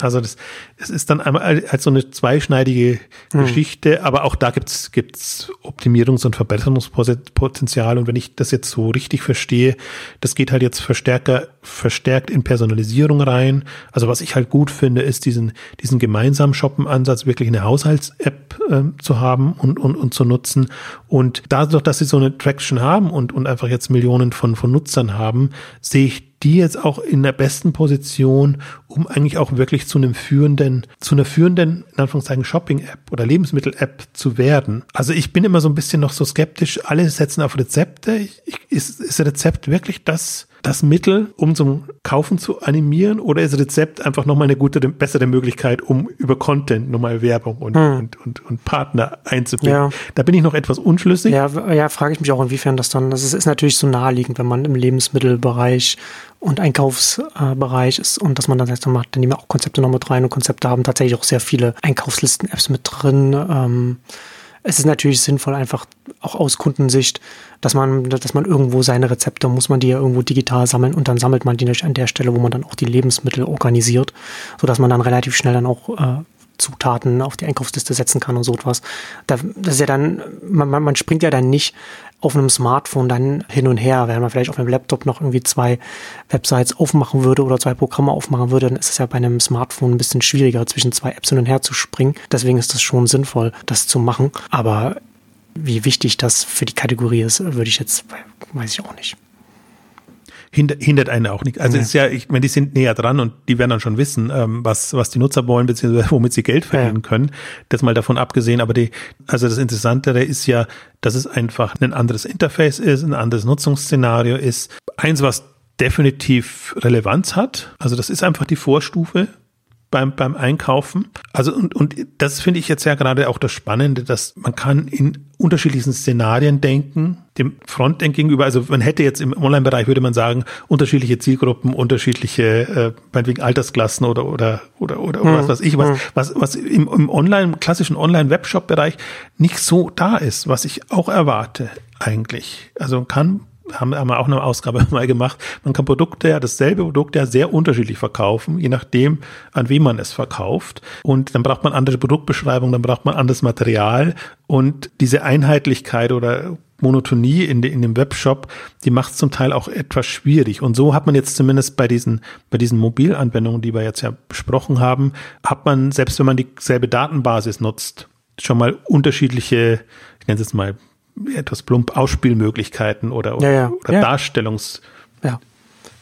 Also das, das ist dann einmal als so eine zweischneidige mhm. Geschichte, aber auch da gibt's gibt's Optimierungs- und Verbesserungspotenzial. Und wenn ich das jetzt so richtig verstehe, das geht halt jetzt verstärker, verstärkt in Personalisierung rein. Also was ich halt gut finde, ist diesen, diesen gemeinsamen Shoppen-Ansatz, wirklich eine Haushalts-App äh, zu haben und, und, und zu nutzen. Und dadurch, dass sie so eine Traction haben und, und einfach jetzt Millionen von, von Nutzern haben, sehe ich die jetzt auch in der besten Position, um eigentlich auch wirklich zu einem führenden, zu einer führenden, in Anführungszeichen, Shopping-App oder Lebensmittel-App zu werden. Also ich bin immer so ein bisschen noch so skeptisch. Alle setzen auf Rezepte. Ich, ist, ist Rezept wirklich das, das Mittel, um zum Kaufen zu animieren oder ist Rezept einfach nochmal eine gute, bessere Möglichkeit, um über Content nochmal Werbung und, hm. und, und, und, Partner einzubinden? Ja. Da bin ich noch etwas unschlüssig. Ja, ja frage ich mich auch, inwiefern das dann, das ist, ist natürlich so naheliegend, wenn man im Lebensmittelbereich und Einkaufsbereich ist und dass man dann dann macht, dann nehmen wir auch Konzepte noch mit rein und Konzepte haben tatsächlich auch sehr viele Einkaufslisten-Apps mit drin. Ähm, es ist natürlich sinnvoll, einfach auch aus Kundensicht, dass man, dass man irgendwo seine Rezepte, muss man die ja irgendwo digital sammeln und dann sammelt man die nicht an der Stelle, wo man dann auch die Lebensmittel organisiert, sodass man dann relativ schnell dann auch äh, Zutaten auf die Einkaufsliste setzen kann und so etwas. Da, das ist ja dann, man, man springt ja dann nicht auf einem Smartphone dann hin und her. Wenn man vielleicht auf einem Laptop noch irgendwie zwei Websites aufmachen würde oder zwei Programme aufmachen würde, dann ist es ja bei einem Smartphone ein bisschen schwieriger, zwischen zwei Apps hin und her zu springen. Deswegen ist das schon sinnvoll, das zu machen. Aber wie wichtig das für die Kategorie ist, würde ich jetzt, weiß ich auch nicht hindert, hindert einen auch nicht. Also ja. ist ja, ich meine, die sind näher dran und die werden dann schon wissen, ähm, was, was die Nutzer wollen, beziehungsweise womit sie Geld verdienen ja. können. Das mal davon abgesehen, aber die, also das Interessantere ist ja, dass es einfach ein anderes Interface ist, ein anderes Nutzungsszenario ist. Eins, was definitiv Relevanz hat. Also das ist einfach die Vorstufe beim, beim Einkaufen. Also und, und das finde ich jetzt ja gerade auch das Spannende, dass man kann in unterschiedlichen Szenarien denken, dem Frontend gegenüber. Also man hätte jetzt im Online-Bereich, würde man sagen, unterschiedliche Zielgruppen, unterschiedliche, äh, meinetwegen Altersklassen oder oder oder oder hm. was weiß ich, was, hm. was, was im, im Online, klassischen Online-Webshop-Bereich nicht so da ist, was ich auch erwarte eigentlich. Also kann haben, haben wir auch eine Ausgabe mal gemacht. Man kann Produkte ja, dasselbe Produkt ja sehr unterschiedlich verkaufen, je nachdem, an wen man es verkauft. Und dann braucht man andere Produktbeschreibungen, dann braucht man anderes Material. Und diese Einheitlichkeit oder Monotonie in, de, in dem Webshop, die macht es zum Teil auch etwas schwierig. Und so hat man jetzt zumindest bei diesen, bei diesen Mobilanwendungen, die wir jetzt ja besprochen haben, hat man, selbst wenn man dieselbe Datenbasis nutzt, schon mal unterschiedliche, ich nenne es jetzt mal etwas plump Ausspielmöglichkeiten oder, ja, ja. oder ja. Darstellungs.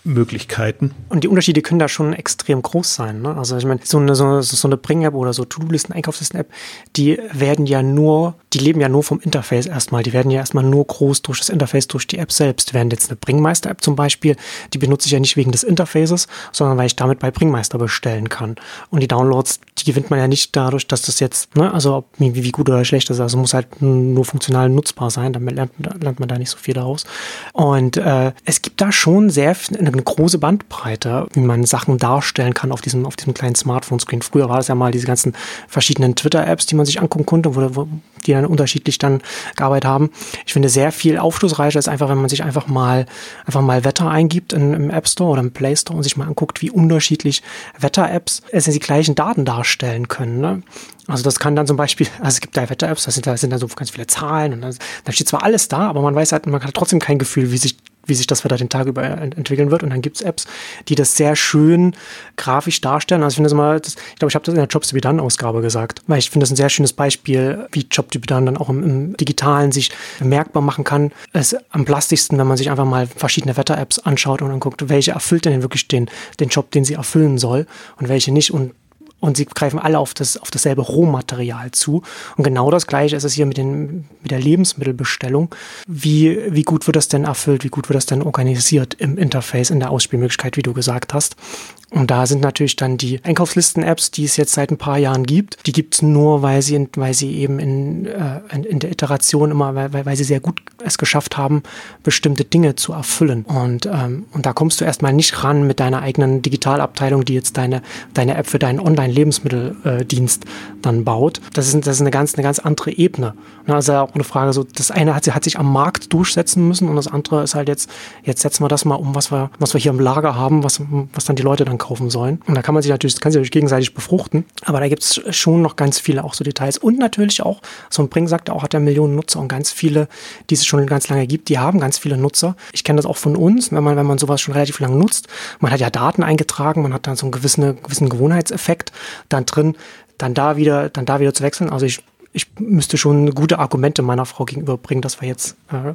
Möglichkeiten. Und die Unterschiede können da schon extrem groß sein. Ne? Also ich meine, so eine, so, eine Bring-App oder so To-Do-Listen, Einkaufslisten-App, die werden ja nur, die leben ja nur vom Interface erstmal. Die werden ja erstmal nur groß durch das Interface, durch die App selbst. Während jetzt eine Bringmeister-App zum Beispiel, die benutze ich ja nicht wegen des Interfaces, sondern weil ich damit bei Bringmeister bestellen kann. Und die Downloads, die gewinnt man ja nicht dadurch, dass das jetzt, ne, also wie, wie gut oder schlecht ist. Also muss halt nur funktional nutzbar sein, damit lernt, lernt man da nicht so viel daraus. Und äh, es gibt da schon sehr eine eine große Bandbreite, wie man Sachen darstellen kann auf diesem, auf diesem kleinen Smartphone-Screen. Früher war es ja mal diese ganzen verschiedenen Twitter-Apps, die man sich angucken konnte, wo, wo, die dann unterschiedlich dann gearbeitet haben. Ich finde sehr viel aufschlussreicher ist einfach, wenn man sich einfach mal, einfach mal Wetter eingibt in, im App Store oder im Play Store und sich mal anguckt, wie unterschiedlich Wetter-Apps es die gleichen Daten darstellen können. Ne? Also das kann dann zum Beispiel, also es gibt da Wetter-Apps, da sind, da sind dann so ganz viele Zahlen und dann steht zwar alles da, aber man weiß halt, man hat trotzdem kein Gefühl, wie sich wie sich das Wetter den Tag über entwickeln wird. Und dann gibt's Apps, die das sehr schön grafisch darstellen. Also ich finde das immer, das, ich glaube, ich habe das in der Jobs to be done Ausgabe gesagt, weil ich finde das ein sehr schönes Beispiel, wie Job to be done dann auch im, im Digitalen sich bemerkbar machen kann. Es ist am plastischsten, wenn man sich einfach mal verschiedene Wetter-Apps anschaut und dann guckt, welche erfüllt denn wirklich den, den Job, den sie erfüllen soll und welche nicht. Und und sie greifen alle auf, das, auf dasselbe Rohmaterial zu. Und genau das Gleiche ist es hier mit, den, mit der Lebensmittelbestellung. Wie, wie gut wird das denn erfüllt? Wie gut wird das denn organisiert im Interface, in der Ausspielmöglichkeit, wie du gesagt hast? Und da sind natürlich dann die Einkaufslisten-Apps, die es jetzt seit ein paar Jahren gibt. Die gibt es nur, weil sie, weil sie eben in, äh, in, in, der Iteration immer, weil, weil sie sehr gut es geschafft haben, bestimmte Dinge zu erfüllen. Und, ähm, und da kommst du erstmal nicht ran mit deiner eigenen Digitalabteilung, die jetzt deine, deine App für deinen Online-Lebensmitteldienst äh, dann baut. Das ist, das ist eine ganz, eine ganz andere Ebene. Also auch eine Frage, so das eine hat, hat sich am Markt durchsetzen müssen und das andere ist halt jetzt, jetzt setzen wir das mal um, was wir, was wir hier im Lager haben, was, was dann die Leute dann kaufen sollen. Und da kann man sich natürlich, kann sich natürlich gegenseitig befruchten. Aber da gibt es schon noch ganz viele auch so Details. Und natürlich auch, so ein Bring sagt auch, hat er Millionen Nutzer und ganz viele, die es schon ganz lange gibt, die haben ganz viele Nutzer. Ich kenne das auch von uns, wenn man, wenn man sowas schon relativ lange nutzt. Man hat ja Daten eingetragen, man hat dann so einen gewissen, gewissen Gewohnheitseffekt dann drin, dann da wieder, dann da wieder zu wechseln. Also ich ich müsste schon gute Argumente meiner Frau gegenüberbringen, dass wir jetzt äh,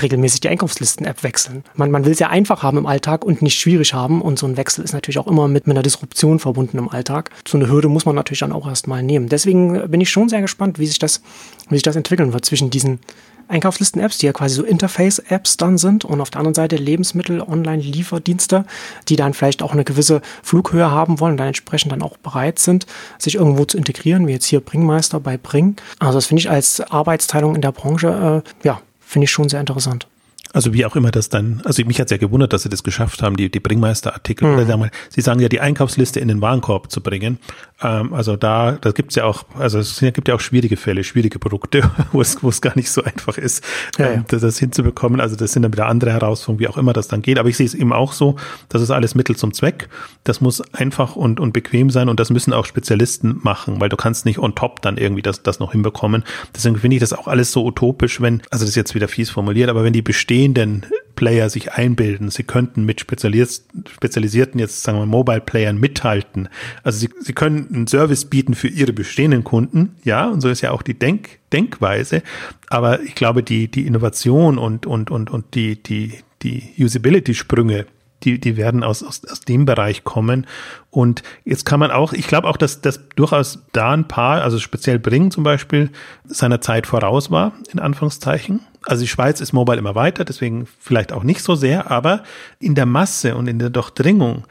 regelmäßig die Einkaufslisten-App wechseln. Man, man will es ja einfach haben im Alltag und nicht schwierig haben. Und so ein Wechsel ist natürlich auch immer mit, mit einer Disruption verbunden im Alltag. So eine Hürde muss man natürlich dann auch erstmal nehmen. Deswegen bin ich schon sehr gespannt, wie sich das, wie sich das entwickeln wird zwischen diesen Einkaufslisten-Apps, die ja quasi so Interface-Apps dann sind und auf der anderen Seite Lebensmittel, Online-Lieferdienste, die dann vielleicht auch eine gewisse Flughöhe haben wollen und dann entsprechend dann auch bereit sind, sich irgendwo zu integrieren, wie jetzt hier Bringmeister bei Bring. Also das finde ich als Arbeitsteilung in der Branche, äh, ja, Finde ich schon sehr interessant. Also wie auch immer das dann, also mich hat es ja gewundert, dass sie das geschafft haben, die, die Bringmeister-Artikel, mhm. sie sagen ja, die Einkaufsliste in den Warenkorb zu bringen. Ähm, also da, da gibt's ja auch, also es gibt ja auch schwierige Fälle, schwierige Produkte, wo es, wo es gar nicht so einfach ist, ja, ähm, das, das hinzubekommen. Also das sind dann wieder andere Herausforderungen, wie auch immer das dann geht. Aber ich sehe es eben auch so, das ist alles Mittel zum Zweck. Das muss einfach und, und bequem sein und das müssen auch Spezialisten machen, weil du kannst nicht on top dann irgendwie das, das noch hinbekommen. Deswegen finde ich das auch alles so utopisch, wenn, also das ist jetzt wieder fies formuliert, aber wenn die bestehen bestehenden Player sich einbilden, sie könnten mit spezialisierten, jetzt sagen wir Mobile Playern mithalten. Also sie, sie können einen Service bieten für ihre bestehenden Kunden, ja, und so ist ja auch die Denk, Denkweise. Aber ich glaube, die, die Innovation und, und, und, und die, die, die Usability-Sprünge, die, die werden aus, aus, aus dem Bereich kommen. Und jetzt kann man auch, ich glaube auch, dass das durchaus da ein paar, also speziell Bring zum Beispiel, seiner Zeit voraus war, in Anführungszeichen also die Schweiz ist mobile immer weiter, deswegen vielleicht auch nicht so sehr, aber in der Masse und in der Durchdringung,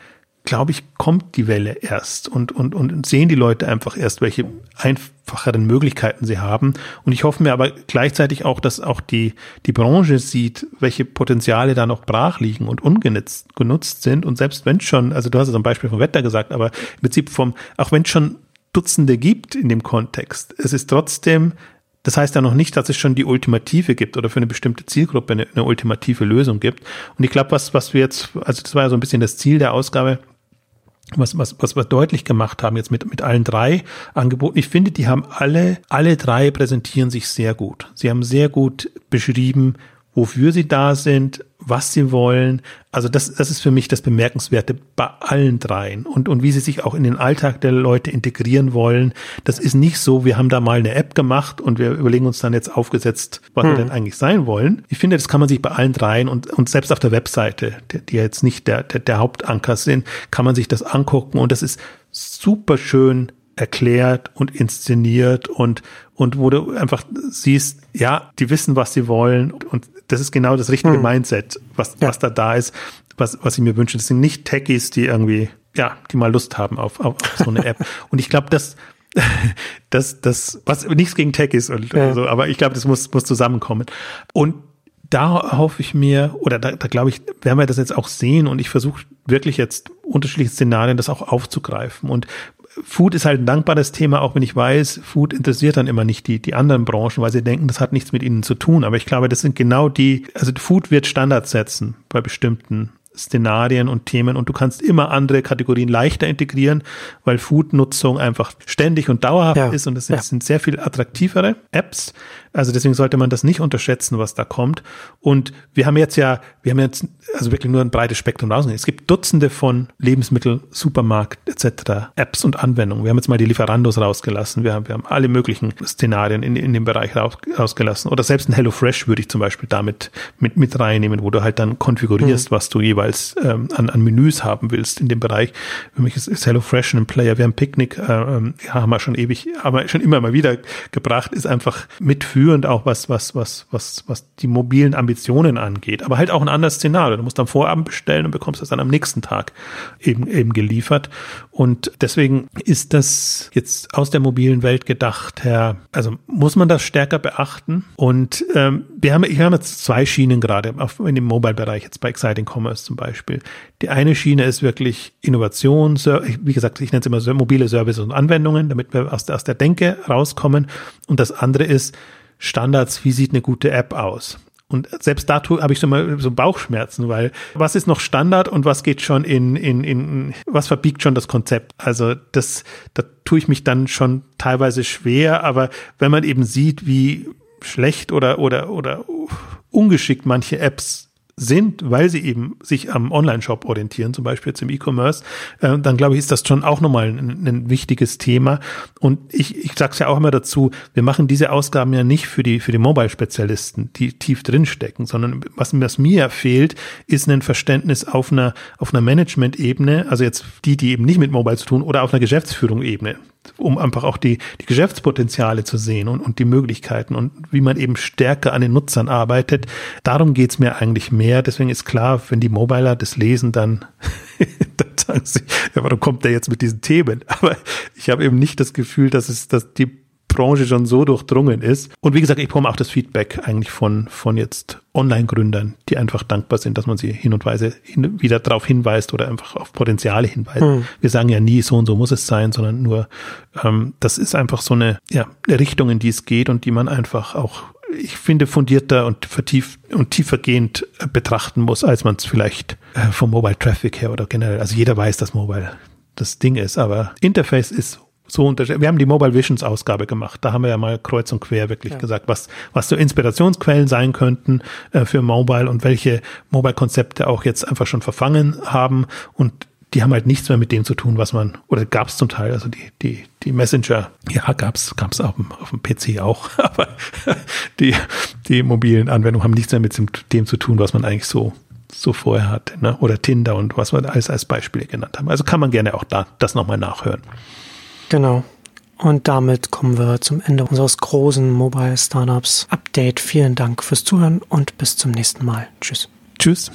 glaube ich, kommt die Welle erst und, und, und sehen die Leute einfach erst, welche einfacheren Möglichkeiten sie haben. Und ich hoffe mir aber gleichzeitig auch, dass auch die, die Branche sieht, welche Potenziale da noch brach liegen und ungenutzt genutzt sind. Und selbst wenn schon, also du hast es am Beispiel vom Wetter gesagt, aber im Prinzip vom, auch wenn es schon Dutzende gibt in dem Kontext, es ist trotzdem das heißt ja noch nicht, dass es schon die Ultimative gibt oder für eine bestimmte Zielgruppe eine, eine ultimative Lösung gibt. Und ich glaube, was, was wir jetzt, also das war ja so ein bisschen das Ziel der Ausgabe, was, was, was wir deutlich gemacht haben jetzt mit, mit allen drei Angeboten. Ich finde, die haben alle, alle drei präsentieren sich sehr gut. Sie haben sehr gut beschrieben, wofür sie da sind, was sie wollen. Also das, das ist für mich das Bemerkenswerte bei allen dreien und, und wie sie sich auch in den Alltag der Leute integrieren wollen. Das ist nicht so, wir haben da mal eine App gemacht und wir überlegen uns dann jetzt aufgesetzt, was hm. wir denn eigentlich sein wollen. Ich finde, das kann man sich bei allen dreien und, und selbst auf der Webseite, die, die jetzt nicht der, der, der Hauptanker sind, kann man sich das angucken und das ist super schön erklärt und inszeniert und, und wo du einfach siehst, ja, die wissen, was sie wollen und das ist genau das richtige hm. Mindset, was, ja. was da da ist, was, was ich mir wünsche. Das sind nicht Techies, die irgendwie, ja, die mal Lust haben auf, auf, auf so eine App. und ich glaube, das, das, das, was nichts gegen Techies und, ja. so, aber ich glaube, das muss, muss zusammenkommen. Und da hoffe ich mir, oder da, da glaube ich, werden wir das jetzt auch sehen und ich versuche wirklich jetzt unterschiedliche Szenarien das auch aufzugreifen. Und Food ist halt ein dankbares Thema, auch wenn ich weiß, Food interessiert dann immer nicht die, die anderen Branchen, weil sie denken, das hat nichts mit ihnen zu tun. Aber ich glaube, das sind genau die, also Food wird Standards setzen bei bestimmten Szenarien und Themen und du kannst immer andere Kategorien leichter integrieren, weil Food-Nutzung einfach ständig und dauerhaft ja, ist und es ja. sind sehr viel attraktivere Apps. Also deswegen sollte man das nicht unterschätzen, was da kommt. Und wir haben jetzt ja, wir haben jetzt also wirklich nur ein breites Spektrum rausgegeben. Es gibt Dutzende von Lebensmittel, Supermarkt etc. Apps und Anwendungen. Wir haben jetzt mal die Lieferandos rausgelassen. Wir haben, wir haben alle möglichen Szenarien in, in dem Bereich raus, rausgelassen. Oder selbst ein HelloFresh würde ich zum Beispiel damit mit, mit reinnehmen, wo du halt dann konfigurierst, mhm. was du jeweils ähm, an, an Menüs haben willst in dem Bereich. Für mich ist, ist HelloFresh ein Player. Wir haben Picknick, äh, ähm, ja, haben wir schon ewig, haben wir schon immer mal wieder gebracht, ist einfach mitführend führend auch was, was, was, was, was die mobilen Ambitionen angeht. Aber halt auch ein anderes Szenario. Du musst am Vorabend bestellen und bekommst das dann am nächsten Tag eben, eben geliefert. Und deswegen ist das jetzt aus der mobilen Welt gedacht, Herr, also muss man das stärker beachten. Und ähm, wir haben, ich habe jetzt zwei Schienen gerade auf, in dem Mobile-Bereich, jetzt bei Exciting Commerce zum Beispiel. Die eine Schiene ist wirklich Innovation, wie gesagt, ich nenne es immer mobile Services und Anwendungen, damit wir aus, aus der Denke rauskommen. Und das andere ist, Standards, wie sieht eine gute App aus? Und selbst dazu habe ich schon mal so Bauchschmerzen, weil was ist noch Standard und was geht schon in, in, in, was verbiegt schon das Konzept? Also das, da tue ich mich dann schon teilweise schwer, aber wenn man eben sieht, wie schlecht oder, oder, oder ungeschickt manche Apps sind, weil sie eben sich am Online-Shop orientieren, zum Beispiel jetzt im E-Commerce, äh, dann glaube ich, ist das schon auch nochmal ein, ein wichtiges Thema. Und ich, ich sage es ja auch immer dazu, wir machen diese Ausgaben ja nicht für die, für die Mobile-Spezialisten, die tief drinstecken, sondern was, was mir fehlt, ist ein Verständnis auf einer, auf einer Management-Ebene, also jetzt die, die eben nicht mit Mobile zu tun, oder auf einer Geschäftsführung-Ebene um einfach auch die, die Geschäftspotenziale zu sehen und, und die Möglichkeiten und wie man eben stärker an den Nutzern arbeitet. Darum geht's mir eigentlich mehr. Deswegen ist klar, wenn die Mobiler das lesen, dann, dann sagen sie, ja, warum kommt der jetzt mit diesen Themen? Aber ich habe eben nicht das Gefühl, dass es, dass die Branche schon so durchdrungen ist. Und wie gesagt, ich bekomme auch das Feedback eigentlich von, von jetzt Online-Gründern, die einfach dankbar sind, dass man sie hin und weise hin, wieder darauf hinweist oder einfach auf Potenziale hinweist. Hm. Wir sagen ja nie, so und so muss es sein, sondern nur, ähm, das ist einfach so eine, ja, Richtung, in die es geht und die man einfach auch ich finde, fundierter und vertieft und tiefergehend betrachten muss, als man es vielleicht äh, vom Mobile Traffic her oder generell. Also jeder weiß, dass Mobile das Ding ist, aber Interface ist so unterschiedlich. Wir haben die Mobile Visions Ausgabe gemacht. Da haben wir ja mal kreuz und quer wirklich ja. gesagt, was, was so Inspirationsquellen sein könnten äh, für Mobile und welche Mobile-Konzepte auch jetzt einfach schon verfangen haben. Und die haben halt nichts mehr mit dem zu tun, was man, oder gab es zum Teil, also die, die, die Messenger, ja, gab es gab's auf, dem, auf dem PC auch, aber die, die mobilen Anwendungen haben nichts mehr mit dem zu tun, was man eigentlich so so vorher hatte, ne? oder Tinder und was wir alles als Beispiele genannt haben. Also kann man gerne auch da das nochmal nachhören. Genau. Und damit kommen wir zum Ende unseres großen Mobile Startups Update. Vielen Dank fürs Zuhören und bis zum nächsten Mal. Tschüss. Tschüss.